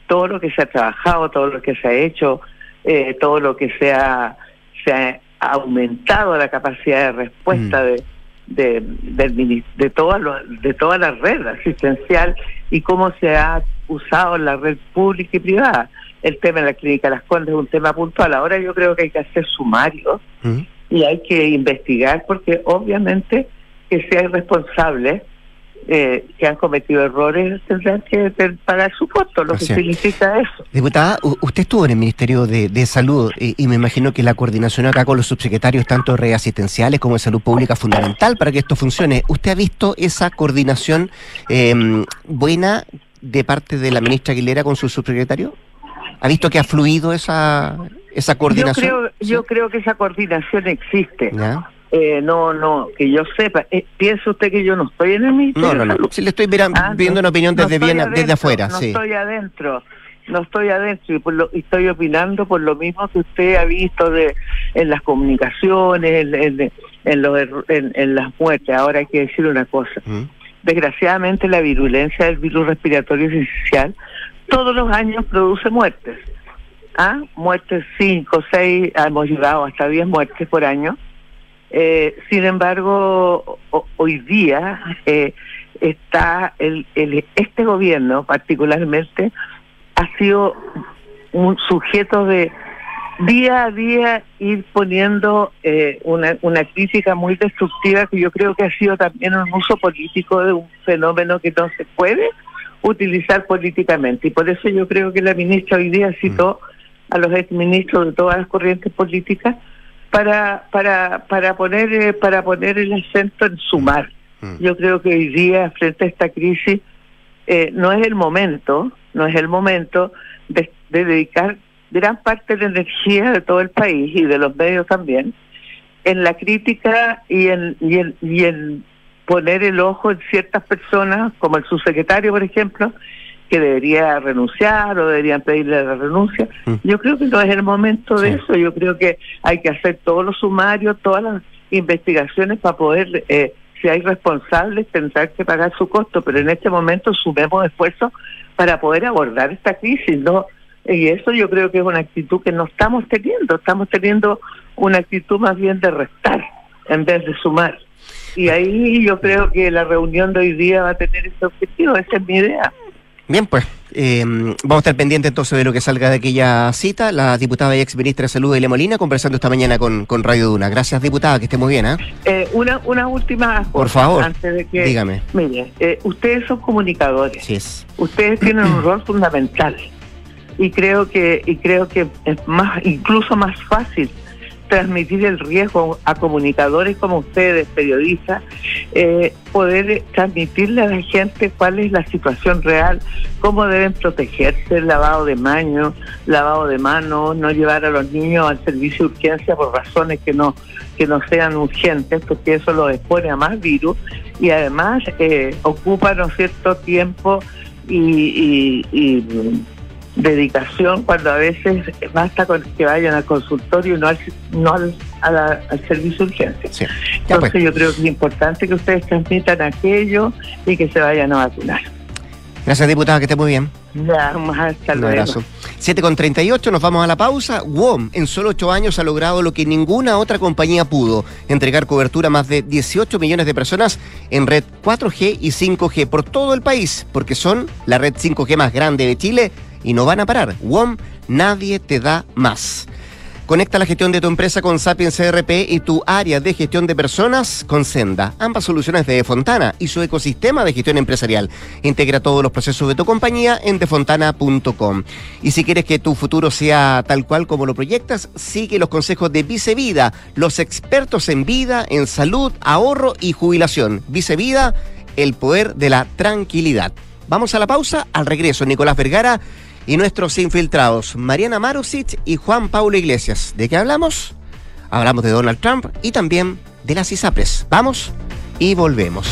todo lo que se ha trabajado, todo lo que se ha hecho, eh, todo lo que se ha, se ha aumentado la capacidad de respuesta de, de, del de, toda lo- de toda la red asistencial y cómo se ha usado la red pública y privada. El tema de la clínica Las Condes es un tema puntual. Ahora yo creo que hay que hacer sumarios Mm. y hay que investigar porque obviamente que si hay responsables eh, que han cometido errores tendrán que pagar su costo, lo que significa eso. Diputada, usted estuvo en el Ministerio de, de Salud y, y me imagino que la coordinación acá con los subsecretarios, tanto de redes asistenciales como de salud pública, es fundamental para que esto funcione. ¿Usted ha visto esa coordinación eh, buena de parte de la ministra Aguilera con su subsecretario? ¿Ha visto que ha fluido esa, esa Yo coordinación? creo, yo creo que esa coordinación existe. ¿Ya? Eh, no, no, que yo sepa. Eh, ¿Piensa usted que yo no estoy en el Ministerio No, no, no. Si le estoy mira- Ah, no, viendo una opinión desde, bien, desde adentro, afuera, no sí. estoy adentro, no estoy adentro y, por lo, y estoy opinando por lo mismo que usted ha visto de en las comunicaciones, en, en- en en- en las muertes. Ahora hay que decir una cosa. Mm. Desgraciadamente la virulencia del virus respiratorio sincicial todos los años produce muertes. ¿Ah? Muertes 5, 6, hemos llegado hasta 10 muertes por año. Eh, sin embargo, ho- hoy día eh, está el, el- este gobierno particularmente ha sido un sujeto de día a día ir poniendo eh, una, una crítica muy destructiva que yo creo que ha sido también un uso político de un fenómeno que no se puede utilizar políticamente. Y por eso yo creo que la ministra hoy día citó a los exministros de todas las corrientes políticas para para para poner eh, para poner el acento en sumar. Mm. Yo creo que hoy día frente a esta crisis eh, no es el momento, no es el momento de, de dedicar gran parte de la energía de todo el país y de los medios también en la crítica y en, y en, y en poner el ojo en ciertas personas, como el subsecretario, por ejemplo, que debería renunciar o deberían pedirle la renuncia. Mm. Yo creo que no es el momento de eso. Yo creo que hay que hacer todos los sumarios, todas las investigaciones para poder, eh, si hay responsables, tendrán que pagar su costo. Pero en este momento sumemos esfuerzos para poder abordar esta crisis, ¿no? Y eso yo creo que es una actitud que no estamos teniendo. Estamos teniendo una actitud más bien de restar en vez de sumar. Y ahí yo creo que la reunión de hoy día va a tener ese objetivo. Esa es mi idea. Bien, pues eh, vamos a estar pendientes entonces de lo que salga de aquella cita. La diputada y ex ministra de Salud, Elia Molina, conversando esta mañana con, con Radio Duna. Gracias, diputada, que esté muy bien. ¿eh? Eh, una, una última cosa. Por favor, Antes de que, dígame. Mire, eh, ustedes son comunicadores. Sí es. Ustedes tienen un rol fundamental. Y creo que y creo que es más incluso más fácil transmitir el riesgo a comunicadores como ustedes, periodistas, eh, poder transmitirle a la gente cuál es la situación real, cómo deben protegerse, el lavado de manos, lavado de manos, no llevar a los niños al servicio de urgencia por razones que no que no sean urgentes, porque eso los expone a más virus y además eh, ocupa, ¿no cierto?, tiempo y, y- y, dedicación cuando a veces basta con que vayan al consultorio y no al, no al, a la- al servicio de urgencia. Sí. Pues. Entonces yo creo que es importante que ustedes transmitan aquello y que se vayan a vacunar. Gracias, diputada, que esté muy bien. Ya, hasta Un luego. abrazo. 7 con 38, nos vamos a la pausa. WOM en solo 8 años ha logrado lo que ninguna otra compañía pudo, entregar cobertura a más de 18 millones de personas en red 4G y 5G por todo el país, porque son la red 5G más grande de Chile y no van a parar. WOM, nadie te da más. Conecta la gestión de tu empresa con Sapiens CRP y tu área de gestión de personas con Senda. Ambas soluciones de Defontana y su ecosistema de gestión empresarial. Integra todos los procesos de tu compañía en defontana.com. Y si quieres que tu futuro sea tal cual como lo proyectas, sigue los consejos de Vicevida, los expertos en vida, en salud, ahorro y jubilación. Vicevida, el poder de la tranquilidad. Vamos a la pausa, al regreso Nicolás Vergara y nuestros infiltrados, Mariana Marusic y Juan Paulo Iglesias. ¿De qué hablamos? Hablamos de Donald Trump y también de las ISAPRES. Vamos y volvemos.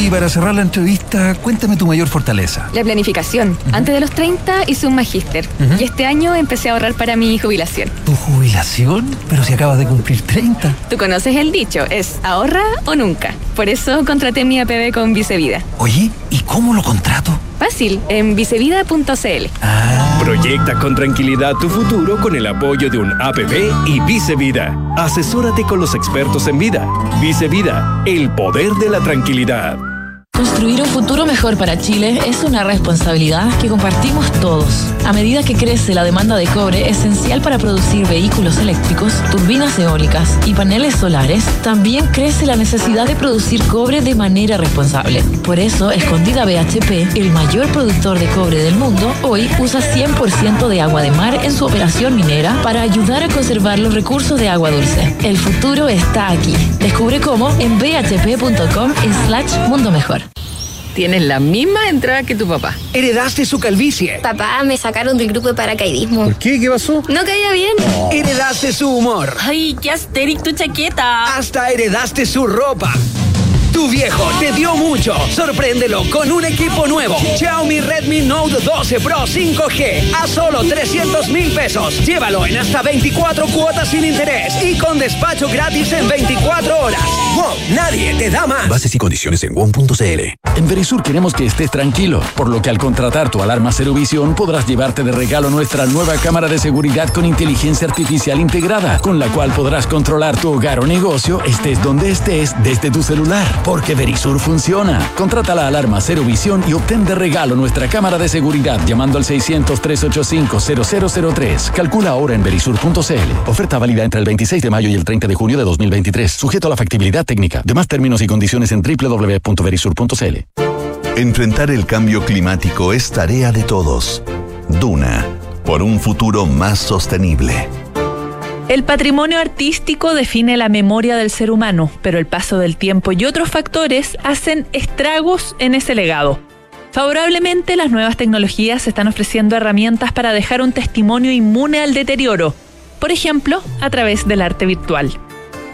Y para cerrar la entrevista, cuéntame tu mayor fortaleza. La planificación. Antes de los 30 hice un magíster y este año empecé a ahorrar para mi jubilación. ¿Tu jubilación? Pero si acabas de cumplir 30. Tú conoces el dicho, es ahorra o nunca. Por eso contraté mi APB con Vicevida. Oye, ¿y cómo lo contrato? Fácil, en vicevida.cl. Proyecta con tranquilidad tu futuro con el apoyo de un APB y Vice Vida. Asesórate con los expertos en vida. Vice Vida, el poder de la tranquilidad. Construir un futuro mejor para Chile es una responsabilidad que compartimos todos. A medida que crece la demanda de cobre esencial para producir vehículos eléctricos, turbinas eólicas y paneles solares, también crece la necesidad de producir cobre de manera responsable. Por eso, Escondida BHP, el mayor productor de cobre del mundo, hoy usa 100% de agua de mar en su operación minera para ayudar a conservar los recursos de agua dulce. El futuro está aquí. Descubre cómo en bhp.com slash mundo mejor. Tienes la misma entrada que tu papá. Heredaste su calvicie. Papá, me sacaron del grupo de paracaidismo. ¿Por qué? ¿Qué pasó? No caía bien. Heredaste su humor. Ay, qué asteric tu chaqueta. Hasta heredaste su ropa. Tu viejo te dio mucho. Sorpréndelo con un equipo nuevo. Xiaomi Redmi Note 12 Pro 5G a solo 300 mil pesos. Llévalo en hasta 24 cuotas sin interés y con despacho gratis en 24 horas. ¡Wow! Nadie te da más. Bases y condiciones en WOM.cl. En Verisur queremos que estés tranquilo, por lo que al contratar tu alarma Cero Visión podrás llevarte de regalo nuestra nueva cámara de seguridad con inteligencia artificial integrada, con la cual podrás controlar tu hogar o negocio, estés donde estés, desde tu celular. Porque Verisur funciona. Contrata la alarma Cero Visión y obtén de regalo nuestra cámara de seguridad llamando al 600-385-0003. Calcula ahora en verisur.cl. Oferta válida entre el 26 de mayo y el 30 de junio de 2023. Sujeto a la factibilidad técnica. Demás términos y condiciones en www.verisur.cl. Enfrentar el cambio climático es tarea de todos. Duna, por un futuro más sostenible. El patrimonio artístico define la memoria del ser humano, pero el paso del tiempo y otros factores hacen estragos en ese legado. Favorablemente, las nuevas tecnologías están ofreciendo herramientas para dejar un testimonio inmune al deterioro, por ejemplo, a través del arte virtual.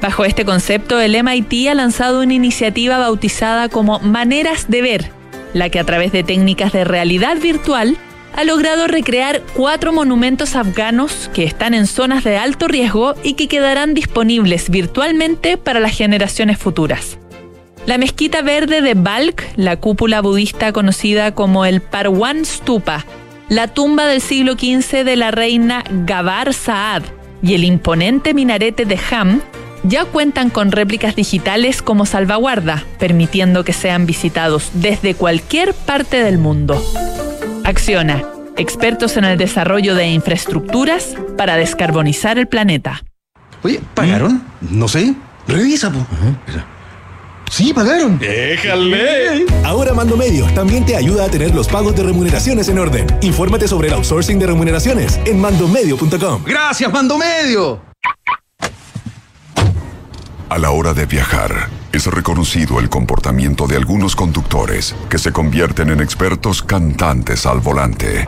Bajo este concepto, el MIT ha lanzado una iniciativa bautizada como Maneras de Ver, la que a través de técnicas de realidad virtual ha logrado recrear cuatro monumentos afganos que están en zonas de alto riesgo y que quedarán disponibles virtualmente para las generaciones futuras. La mezquita verde de Balk, la cúpula budista conocida como el Parwan Stupa, la tumba del siglo XV de la reina Gabar Saad y el imponente minarete de Ham ya cuentan con réplicas digitales como salvaguarda, permitiendo que sean visitados desde cualquier parte del mundo. Acciona, expertos en el desarrollo de infraestructuras para descarbonizar el planeta. Oye, ¿pagaron? No sé. Revisa, po. Sí, pagaron. ¡Déjale! Ahora Mando Medio también te ayuda a tener los pagos de remuneraciones en orden. Infórmate sobre el outsourcing de remuneraciones en mandomedio.com. Gracias, Mando Medio. A la hora de viajar, es reconocido el comportamiento de algunos conductores que se convierten en expertos cantantes al volante.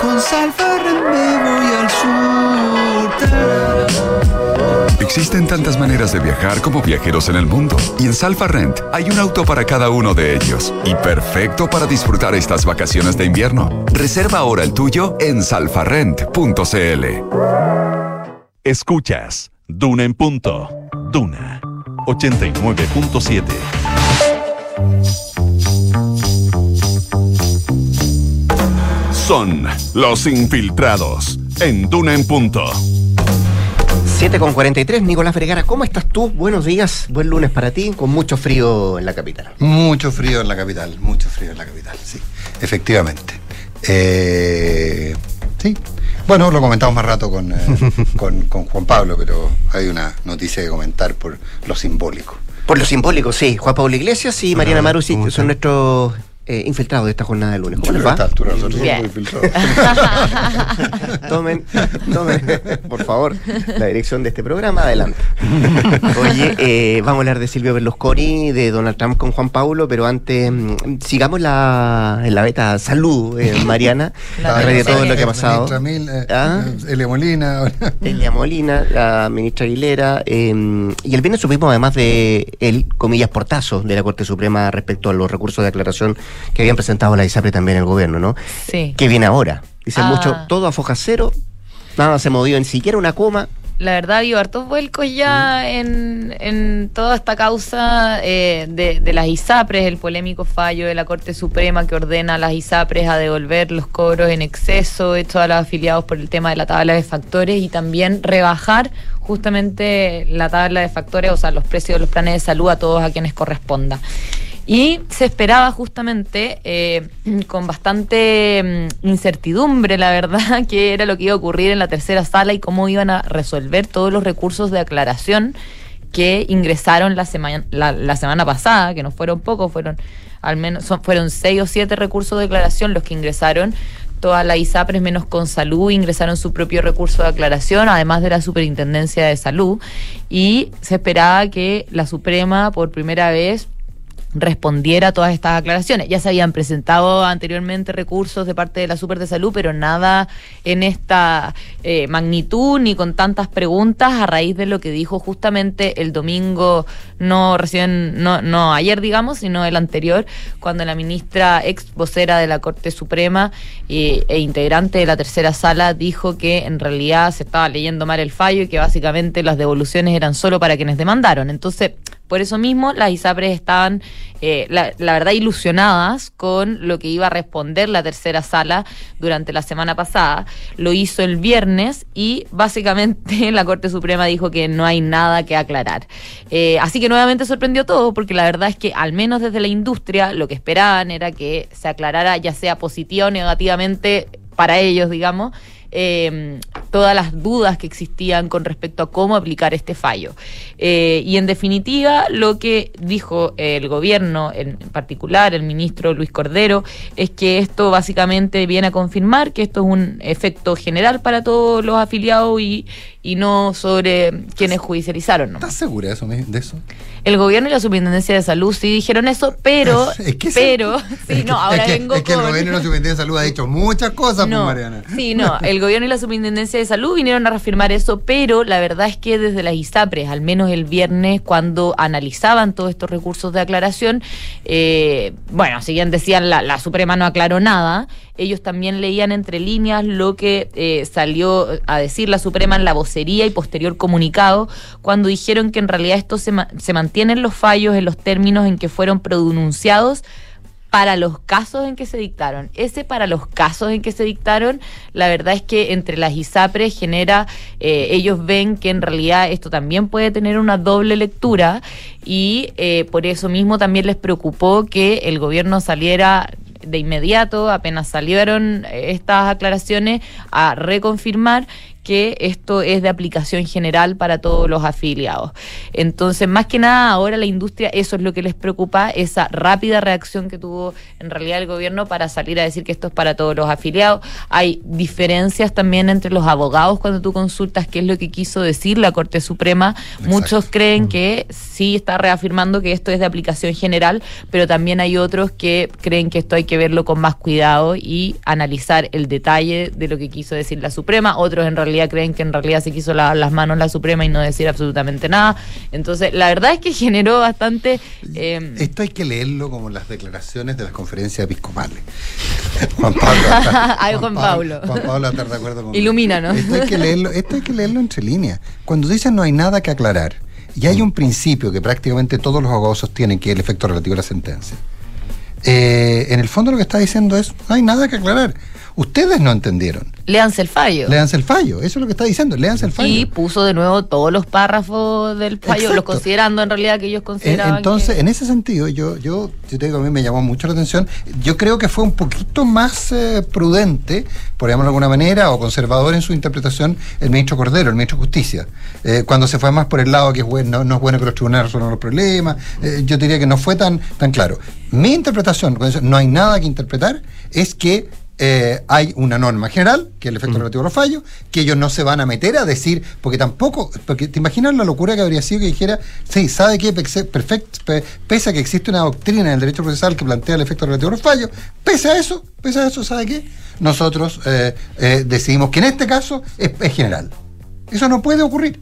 con Salfarren me voy al sur. Existen tantas maneras de viajar como viajeros en el mundo. Y en Salfa Rent hay un auto para cada uno de ellos. Y perfecto para disfrutar estas vacaciones de invierno. Reserva ahora el tuyo en salfarrent.cl. Escuchas Duna en punto. Duna 89.7. Son los infiltrados en Duna en punto. 7 con 43, Nicolás Vergara, ¿cómo estás tú? Buenos días, buen lunes para ti, con mucho frío en la capital. Mucho frío en la capital, mucho frío en la capital, sí, efectivamente. Eh, sí, bueno, lo comentamos más rato con, eh, con, con Juan Pablo, pero hay una noticia que comentar por lo simbólico. Por lo simbólico, sí. Juan Pablo Iglesias y Mariana Ah, Marusi ¿cómo son nuestros eh, infiltrados de esta jornada de lunes. ¿Cómo les va? Esta altura nosotros somos infiltrados. tomen, tomen, por favor, la dirección de este programa. Adelante. Oye, eh, vamos a hablar de Silvio Berlusconi, de Donald Trump con Juan Paulo, pero antes mm, sigamos la, en la beta salud, eh, Mariana, Claro. a raíz de todo lo que ha pasado. ministra eh, ¿Ah? eh, Elia Molina. Elia Molina, la ministra Aguilera, eh, y el viernes supimos además de el, comillas, portazo de la Corte Suprema respecto a los recursos de aclaración que habían presentado la ISAPRE también el gobierno, ¿no? Sí. ¿Qué viene ahora? Dicen Ah. mucho, todo a foja cero, nada se movió ni siquiera una coma. La verdad, ha habido hartos vuelcos ya en, en toda esta causa eh, de, de las ISAPRES, el polémico fallo de la Corte Suprema que ordena a las ISAPRES a devolver los cobros en exceso hechos a los afiliados por el tema de la tabla de factores y también rebajar justamente la tabla de factores, o sea, los precios de los planes de salud a todos a quienes corresponda. Y se esperaba justamente, eh, con bastante mm, incertidumbre, la verdad, qué era lo que iba a ocurrir en la tercera sala y cómo iban a resolver todos los recursos de aclaración que ingresaron la semana, la, la semana pasada, que no fueron pocos, fueron al menos son, fueron seis o siete recursos de aclaración los que ingresaron. Todas las ISAPRES menos con salud ingresaron su propio recurso de aclaración, además de la Superintendencia de Salud. Y se esperaba que la Suprema, por primera vez, respondiera a todas estas aclaraciones. Ya se habían presentado anteriormente recursos de parte de la Super de Salud, pero nada en esta eh, magnitud ni con tantas preguntas a raíz de lo que dijo justamente el domingo, no recién, no, no ayer digamos, sino el anterior, cuando la ministra ex vocera de la Corte Suprema eh, e integrante de la tercera sala dijo que en realidad se estaba leyendo mal el fallo y que básicamente las devoluciones eran solo para quienes demandaron. Entonces, por eso mismo, las ISAPRES estaban, eh, la, la verdad, ilusionadas con lo que iba a responder la tercera sala durante la semana pasada. Lo hizo el viernes y básicamente la Corte Suprema dijo que no hay nada que aclarar. Eh, así que nuevamente sorprendió todo, porque la verdad es que al menos desde la industria lo que esperaban era que se aclarara ya sea positiva o negativamente para ellos, digamos, eh, todas las dudas que existían con respecto a cómo aplicar este fallo. Eh, y en definitiva, lo que dijo el gobierno, en particular el ministro Luis Cordero, es que esto básicamente viene a confirmar que esto es un efecto general para todos los afiliados y, y no sobre quienes judicializaron. ¿no? ¿Estás segura de eso? de eso? El gobierno y la Superintendencia de Salud sí dijeron eso, pero, Es que pero, sí, no, ahora es que, vengo es que el gobierno y la Superintendencia de Salud ha dicho muchas cosas, No, pues, Mariana. Sí, no, el gobierno y la Superintendencia de Salud vinieron a reafirmar eso, pero la verdad es que desde las ISAPRES, al menos el viernes, cuando analizaban todos estos recursos de aclaración, eh, bueno, si bien decían la, la Suprema no aclaró nada, ellos también leían entre líneas lo que eh, salió a decir la Suprema en la y posterior comunicado, cuando dijeron que en realidad esto se, ma- se mantienen los fallos en los términos en que fueron pronunciados para los casos en que se dictaron. Ese para los casos en que se dictaron, la verdad es que entre las ISAPRES genera, eh, ellos ven que en realidad esto también puede tener una doble lectura y eh, por eso mismo también les preocupó que el gobierno saliera de inmediato, apenas salieron eh, estas aclaraciones, a reconfirmar que esto es de aplicación general para todos los afiliados. Entonces, más que nada, ahora la industria, eso es lo que les preocupa, esa rápida reacción que tuvo en realidad el gobierno para salir a decir que esto es para todos los afiliados. Hay diferencias también entre los abogados cuando tú consultas qué es lo que quiso decir la Corte Suprema. Muchos creen que sí está reafirmando que esto es de aplicación general, pero también hay otros que creen que esto hay que verlo con más cuidado y analizar el detalle de lo que quiso decir la Suprema. Otros en realidad realidad creen que en realidad se quiso lavar las manos la Suprema y no decir absolutamente nada. Entonces, la verdad es que generó bastante... eh, Esto hay que leerlo como las declaraciones de las conferencias episcopales. Juan Pablo. Ay, Juan Pablo. Juan Pablo va a estar de acuerdo conmigo. Ilumínanos. Esto hay que leerlo, esto hay que leerlo entre líneas. Cuando dicen no hay nada que aclarar, y hay un principio que prácticamente todos los abogados sostienen, que es el efecto relativo a la sentencia. Eh, en el fondo lo que está diciendo es no hay nada que aclarar. Ustedes no entendieron. Léanse el fallo. Léanse el fallo, eso es lo que está diciendo, léanse el fallo. Y puso de nuevo todos los párrafos del fallo, Exacto. los considerando en realidad que ellos En- consideraban. Entonces, que- en ese sentido, yo, yo, a mí me llamó mucho la atención. Yo creo que fue un poquito más eh, prudente, por llamarlo de alguna manera, o conservador en su interpretación, el ministro Cordero, el ministro de Justicia. Eh, cuando se fue más por el lado que bueno, no es bueno que los tribunales resuelvan los problemas, eh, yo diría que no fue tan, tan claro. Mi interpretación, no hay nada que interpretar, es que eh, hay una norma general, que es el efecto relativo a los fallos, que ellos no se van a meter a decir, porque tampoco, porque te imaginas la locura que habría sido que dijera, sí, ¿sabe qué? Perfecto, pe- pese a que existe una doctrina en el derecho procesal que plantea el efecto relativo a los fallos, pese a eso, pese a eso, ¿sabe qué? Nosotros eh, eh, decidimos que en este caso es, es general. Eso no puede ocurrir.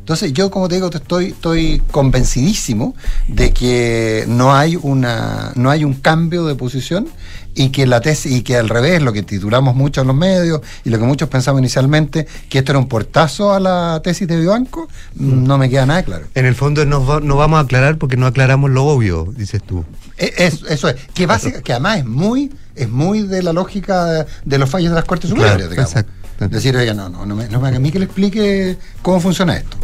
Entonces yo, como te digo, te estoy, estoy convencidísimo de que no hay una, no hay un cambio de posición y que la tesis, y que al revés, lo que titulamos mucho en los medios y lo que muchos pensamos inicialmente, que esto era un portazo a la tesis de Vivanco, no me queda nada claro. En el fondo va- no vamos a aclarar porque no aclaramos lo obvio, dices tú. E- es- eso es, que, básica- que además es muy, es muy de la lógica de, los fallos de las Cortes Claro, Superiores, digamos. exacto. Decir, oiga, no, no, no me, no me haga a mí que le explique cómo funciona esto.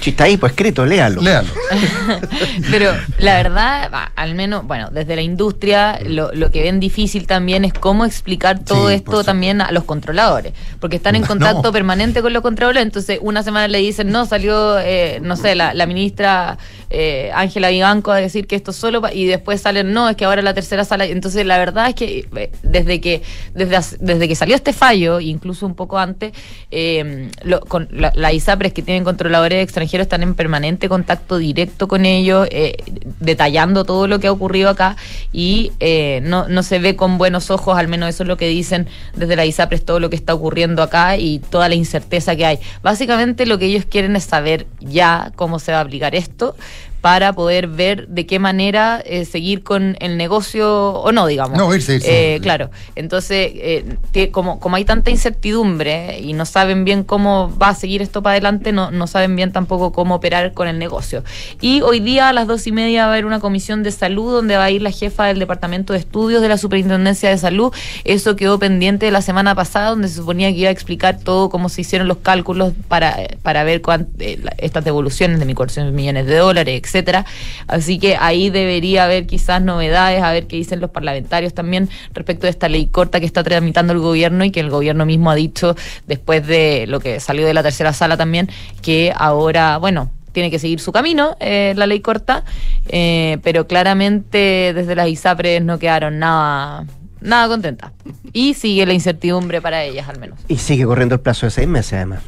Si está ahí, pues escrito, léalo. Léalo. Pero la verdad, al menos, bueno, desde la industria, lo, lo que ven difícil también es cómo explicar todo Sí, esto también a los controladores, porque están en No. contacto permanente con los controladores, entonces una semana le dicen, no, salió, eh, no sé, la, la ministra eh, Ángela Vivanco a decir que esto es solo, pa-", y después salen, no, es que ahora la tercera sala, entonces la verdad es que eh, desde que desde, desde que salió este fallo, incluso un poco antes, eh, lo- con la, la ISAPRES que tienen controladores extranjeros están en permanente contacto directo con ellos, eh, detallando todo lo que ha ocurrido acá y eh, no, no se ve con buenos ojos, al menos eso es lo que dicen desde la ISAPRES, todo lo que está ocurriendo acá y toda la incerteza que hay. Básicamente lo que ellos quieren es saber ya cómo se va a aplicar esto para poder ver de qué manera eh, seguir con el negocio o no, digamos. No, irse, irse. Eh, claro, entonces, eh, como, como hay tanta incertidumbre y no saben bien cómo va a seguir esto para adelante, no, no saben bien tampoco cómo operar con el negocio. Y hoy día a las dos y media va a haber una comisión de salud donde va a ir la jefa del Departamento de Estudios de la Superintendencia de Salud. Eso quedó pendiente de la semana pasada, donde se suponía que iba a explicar todo cómo se hicieron los cálculos para, eh, para ver cuán- eh, estas devoluciones de 1.400 millones de dólares, etcétera. Así que ahí debería haber quizás novedades, a ver qué dicen los parlamentarios también respecto de esta ley corta que está tramitando el gobierno y que el gobierno mismo ha dicho después de lo que salió de la tercera sala también, que ahora, bueno, tiene que seguir su camino, eh, la ley corta, eh, pero claramente desde las ISAPRES no quedaron nada, nada. Y sigue la incertidumbre para ellas al menos. Y sigue corriendo el plazo de seis meses, además.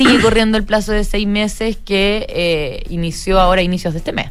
Sigue corriendo el plazo de seis meses que eh, inició ahora a inicios de este mes.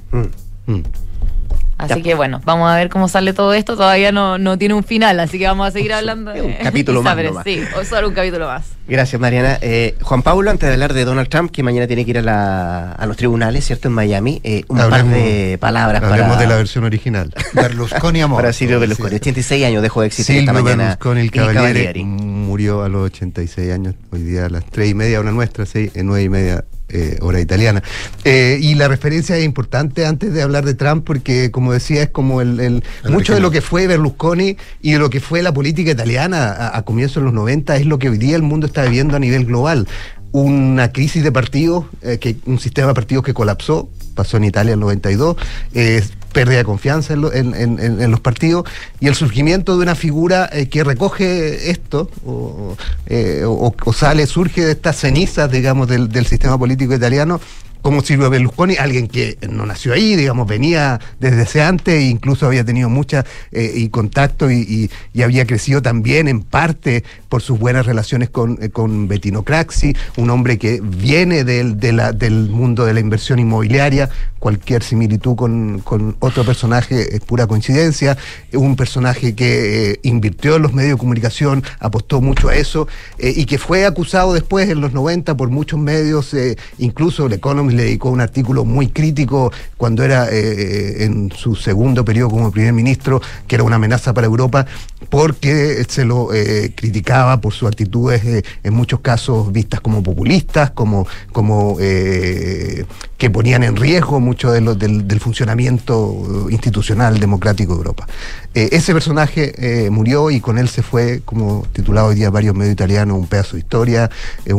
Así Ya. que bueno, vamos a ver cómo sale todo esto. Todavía no, no tiene un final, así que vamos a seguir hablando de un capítulo más nomás. Sí, o solo un capítulo más. Gracias, Mariana. Eh, Juan Pablo, antes de hablar de Donald Trump, que mañana tiene que ir a, la- a los tribunales, ¿cierto? En Miami, eh, un par de palabras Hablemos para, de la versión original. Berlusconi amor. para Silvio Berlusconi. 86 años dejó de existir Silvio esta mañana. Berlusconi, el Y Cavaliere, murió a los 86 años, hoy día a las 3 y media, una nuestra, 6, 9 y media, eh, hora italiana. Eh, y la referencia es importante antes de hablar de Trump, porque como decía, es como el, mucho de lo que fue Berlusconi y de lo que fue la política italiana a, a comienzos de los 90 es lo que hoy día el mundo está viviendo a nivel global. Una crisis de partidos, eh, que, un sistema de partidos que colapsó, pasó en Italia en el 92, eh, pérdida de confianza en, lo- en- en- en- en los partidos y el surgimiento de una figura eh, que recoge esto o, eh, o- sale, surge de estas cenizas, digamos, del sistema político italiano como Silvio Berlusconi, alguien que no nació ahí, digamos, venía desde ese antes, e incluso había tenido mucha eh, y contacto y, había crecido también en parte por sus buenas relaciones con, eh, con Bettino Craxi, un hombre que viene del, del mundo de la inversión inmobiliaria, cualquier similitud con, con otro personaje es pura coincidencia, un personaje que eh, invirtió en los medios de comunicación, apostó mucho a eso eh, y que fue acusado después en los 90 por muchos medios, incluso el Economist le dedicó un artículo muy crítico cuando era eh, en su segundo periodo como primer ministro, que era una amenaza para Europa, porque se lo eh, criticaba por sus actitudes eh, en muchos casos vistas como populistas, como, como eh, que ponían en riesgo mucho de lo- del, funcionamiento eh, institucional democrático de Europa. Eh, ese personaje eh, murió y con él se fue, como titulado hoy día varios medios italianos, un pedazo de historia, eh,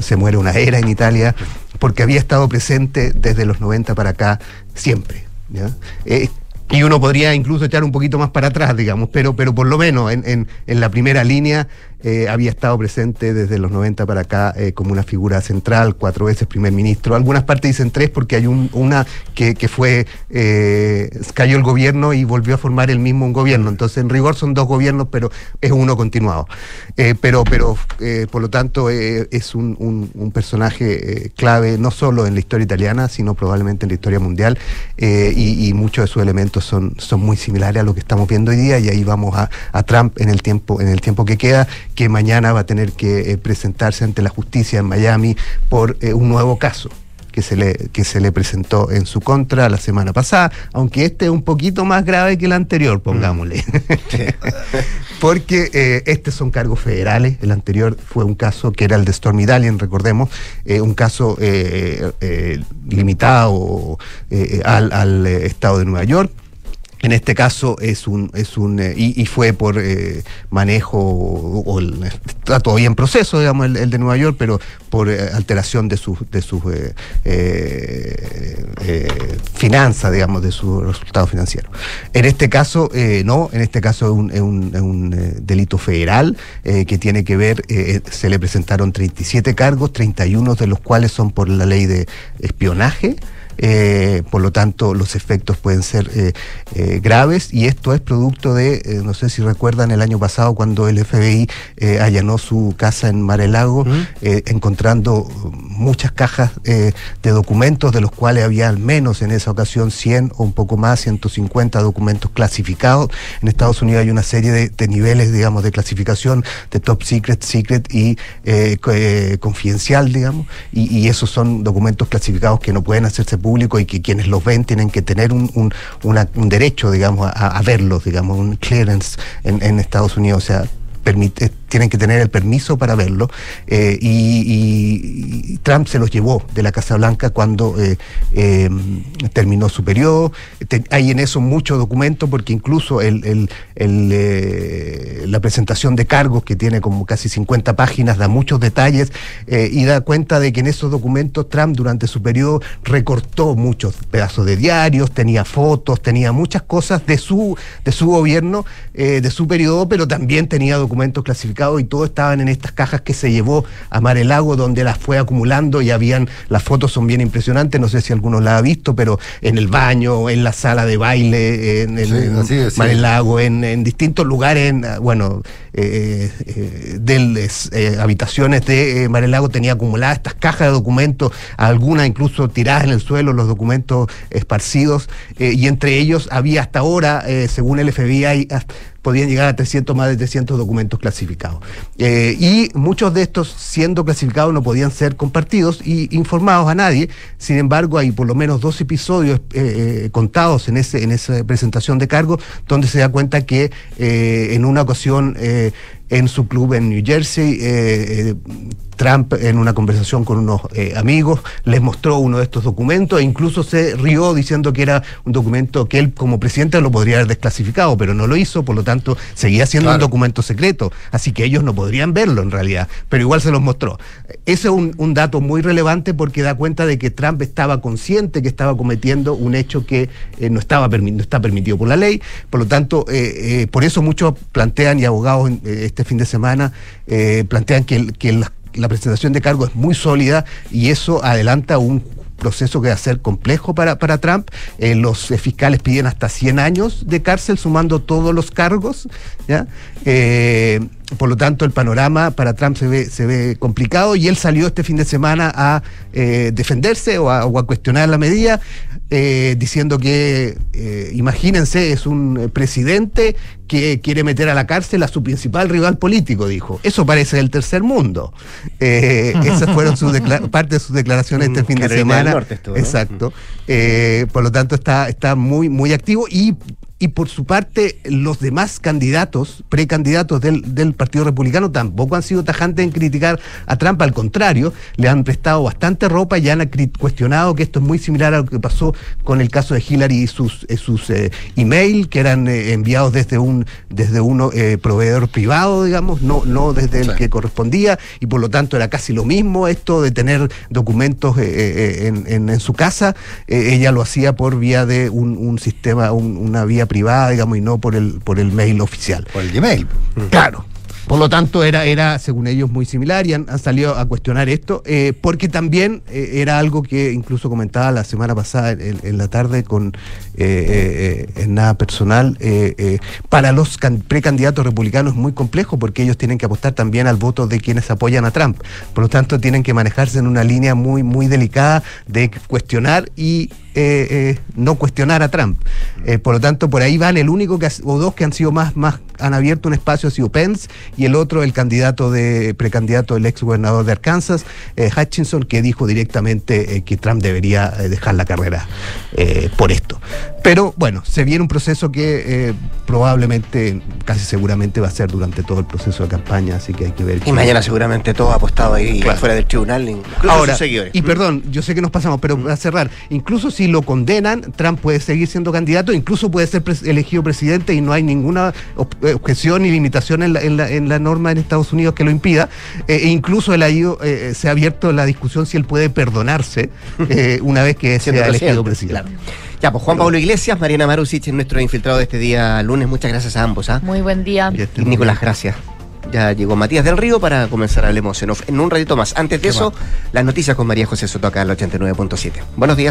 se muere una era en Italia, porque había estado presente desde los 90 para acá siempre. Eh, y uno podría incluso echar un poquito más para atrás, digamos, pero, pero por lo menos en, en- en la primera línea eh, había estado presente desde los 90 para acá eh, como una figura central, cuatro veces primer ministro. Algunas partes dicen tres porque hay un- una que, que fue, eh, cayó el gobierno y volvió a formar el mismo un gobierno. Entonces, en rigor son dos gobiernos, pero es uno continuado. Pero, pero por lo tanto, es un, un- personaje clave no solo en la historia italiana, sino probablemente en la historia mundial. y, y muchos de sus elementos son, son muy similares a lo que estamos viendo hoy día. Y ahí vamos a, a Trump en el tiempo, en el tiempo que queda, que mañana va a tener que eh, presentarse ante la justicia en Miami por eh, un nuevo caso que se, le, que se le presentó en su contra la semana pasada, aunque este es un poquito más grave que el anterior, pongámosle. Porque eh, estos son cargos federales, el anterior fue un caso que era el de Stormy Daniels, recordemos, eh, un caso eh, limitado al, al, estado de Nueva York. En este caso es un, es un eh, y, y fue por eh, manejo, o, el- está todavía en proceso, digamos, el, de Nueva York, pero por eh, alteración de sus de sus finanzas, digamos, de su resultado financiero. En este caso, no, en este caso es un, es un- delito federal que tiene que ver, se le presentaron 37 cargos, 31 de los cuales son por la ley de espionaje. Eh, por lo tanto, los efectos pueden ser eh, eh, graves y esto es producto de, no sé si recuerdan el año pasado cuando el FBI allanó su casa en Marelago, eh, encontrando muchas cajas de documentos, de los cuales había al menos en esa ocasión 100 o un poco más, 150 documentos clasificados. En Estados Unidos hay una serie de, de niveles, digamos, de clasificación de top secret, secret y co- confidencial, digamos, y, y esos son documentos clasificados que no pueden hacerse públicos y que quienes los ven tienen que tener un, un- una- un derecho, digamos, a, a verlos, digamos, un clearance en, en Estados Unidos, o sea, permite, tienen que tener el permiso para verlo eh, y, Trump se los llevó de la Casa Blanca cuando eh, eh, terminó su periodo. Hay en eso mucho documento porque incluso el, la presentación de cargos que tiene como casi 50 páginas da muchos detalles y da cuenta de que en esos documentos Trump durante su periodo recortó muchos pedazos de diarios, tenía fotos, tenía muchas cosas de su, de su gobierno, de su periodo, pero también tenía documentos clasificados y todos estaban en estas cajas que se llevó a Mar el Lago, donde las fue acumulando y habían, las fotos son bien impresionantes, no sé si alguno las ha visto, pero en el baño, en la sala de baile, en, en- Sí, en. Mar el Lago, en, en distintos lugares, en, bueno, eh, eh, de las, eh, habitaciones de eh, Mar el Lago tenía acumuladas estas cajas de documentos, algunas incluso tiradas en el suelo, los documentos esparcidos, y entre ellos había hasta ahora, según el FBI, podían llegar a 300, más de 300 documentos clasificados. Eh, y muchos de estos, siendo clasificados, no podían ser compartidos y informados a nadie. Sin embargo, hay por lo menos dos episodios eh, eh, contados en, ese, en esa presentación de cargo, donde se da cuenta que en una ocasión en su club en New Jersey, eh, eh, Trump en una conversación con unos eh, amigos les mostró uno de estos documentos e incluso se rió diciendo que era un documento que él como presidente lo podría haber desclasificado, pero no lo hizo, por lo tanto seguía siendo un documento secreto, así que ellos no podrían verlo en realidad, pero igual se los mostró. Ese es un, un dato muy relevante porque da cuenta de que Trump estaba consciente que estaba cometiendo un hecho que eh, no, estaba no está permitido por la ley, por lo tanto, eh, por eso muchos plantean y abogados este fin de semana eh, plantean que, la, presentación de cargos es muy sólida y eso adelanta un proceso que va a ser complejo para, para Trump. Eh, los eh, fiscales piden hasta 100 años de cárcel sumando todos los cargos. ¿ya? Por lo tanto, el panorama para Trump se ve, se ve complicado y él salió este fin de semana a eh, defenderse o a, o a cuestionar la medida. eh, diciendo que, eh, imagínense, es un presidente que quiere meter a la cárcel a su principal rival político, dijo. Eso parece del tercer mundo. Esas fueron sus parte de sus declaraciones este fin de Carolina semana. Norte. Exacto. Eh, por lo tanto, está, está muy, muy activo y. Y por su parte, los demás candidatos, precandidatos del, del Partido Republicano, tampoco han sido tajantes en criticar a Trump. Al contrario, le han prestado bastante ropa y han cuestionado que esto es muy similar a lo que pasó con el caso de Hillary y sus, eh, sus eh, email que eran eh, enviados desde un desde un eh, proveedor privado, digamos, no, no desde el que correspondía, y por lo tanto era casi lo mismo esto de tener documentos eh, en, en- en su casa. Ella lo hacía por vía de un, un sistema, un- una vía privada, digamos, y no por el, por el mail oficial. Por el Gmail. Claro. Por lo tanto, era, era, según ellos, muy similar y han, han salido a cuestionar esto, eh, porque también eh, era algo que incluso comentaba la semana pasada en la tarde con eh, eh, eh, en nada personal. eh, eh, para los can- precandidatos republicanos es muy complejo porque ellos tienen que apostar también al voto de quienes apoyan a Trump. Por lo tanto, tienen que manejarse en una línea muy, muy delicada de cuestionar y eh, eh, no cuestionar a Trump. Eh, por lo tanto, por ahí van el único que o dos que han sido más, más han abierto un espacio ha sido Pence y el otro el candidato de precandidato el ex gobernador de Arkansas eh, Hutchinson que dijo directamente eh, que Trump debería eh, dejar la carrera eh, por esto. Pero bueno, se viene un proceso que eh, probablemente, casi seguramente va a ser durante todo el proceso de campaña, así que hay que ver. Y mañana seguramente todo apostado ahí fuera del tribunal, incluso Ahora, sus seguidores. y perdón, yo sé que nos pasamos, pero para cerrar, incluso si lo condenan, Trump puede seguir siendo candidato, incluso puede ser pres- elegido presidente y no hay ninguna eh, objeción ni limitación en la, en la- en la norma en Estados Unidos que lo impida. Eh, e incluso él ha ido, eh, se ha abierto la discusión si él puede perdonarse una vez que sea elegido presidente, presidente. Ya, pues Juan Pablo Iglesias, Mariana Marusic, nuestro infiltrado de este día lunes. Muchas gracias a ambos. ¿ah? Muy buen día. Y Nicolás, gracias. Ya llegó Matías del Río para comenzar Hablemos en Off en un ratito más. Antes de eso, las noticias con María José Soto acá en el 89.7. Buenos días.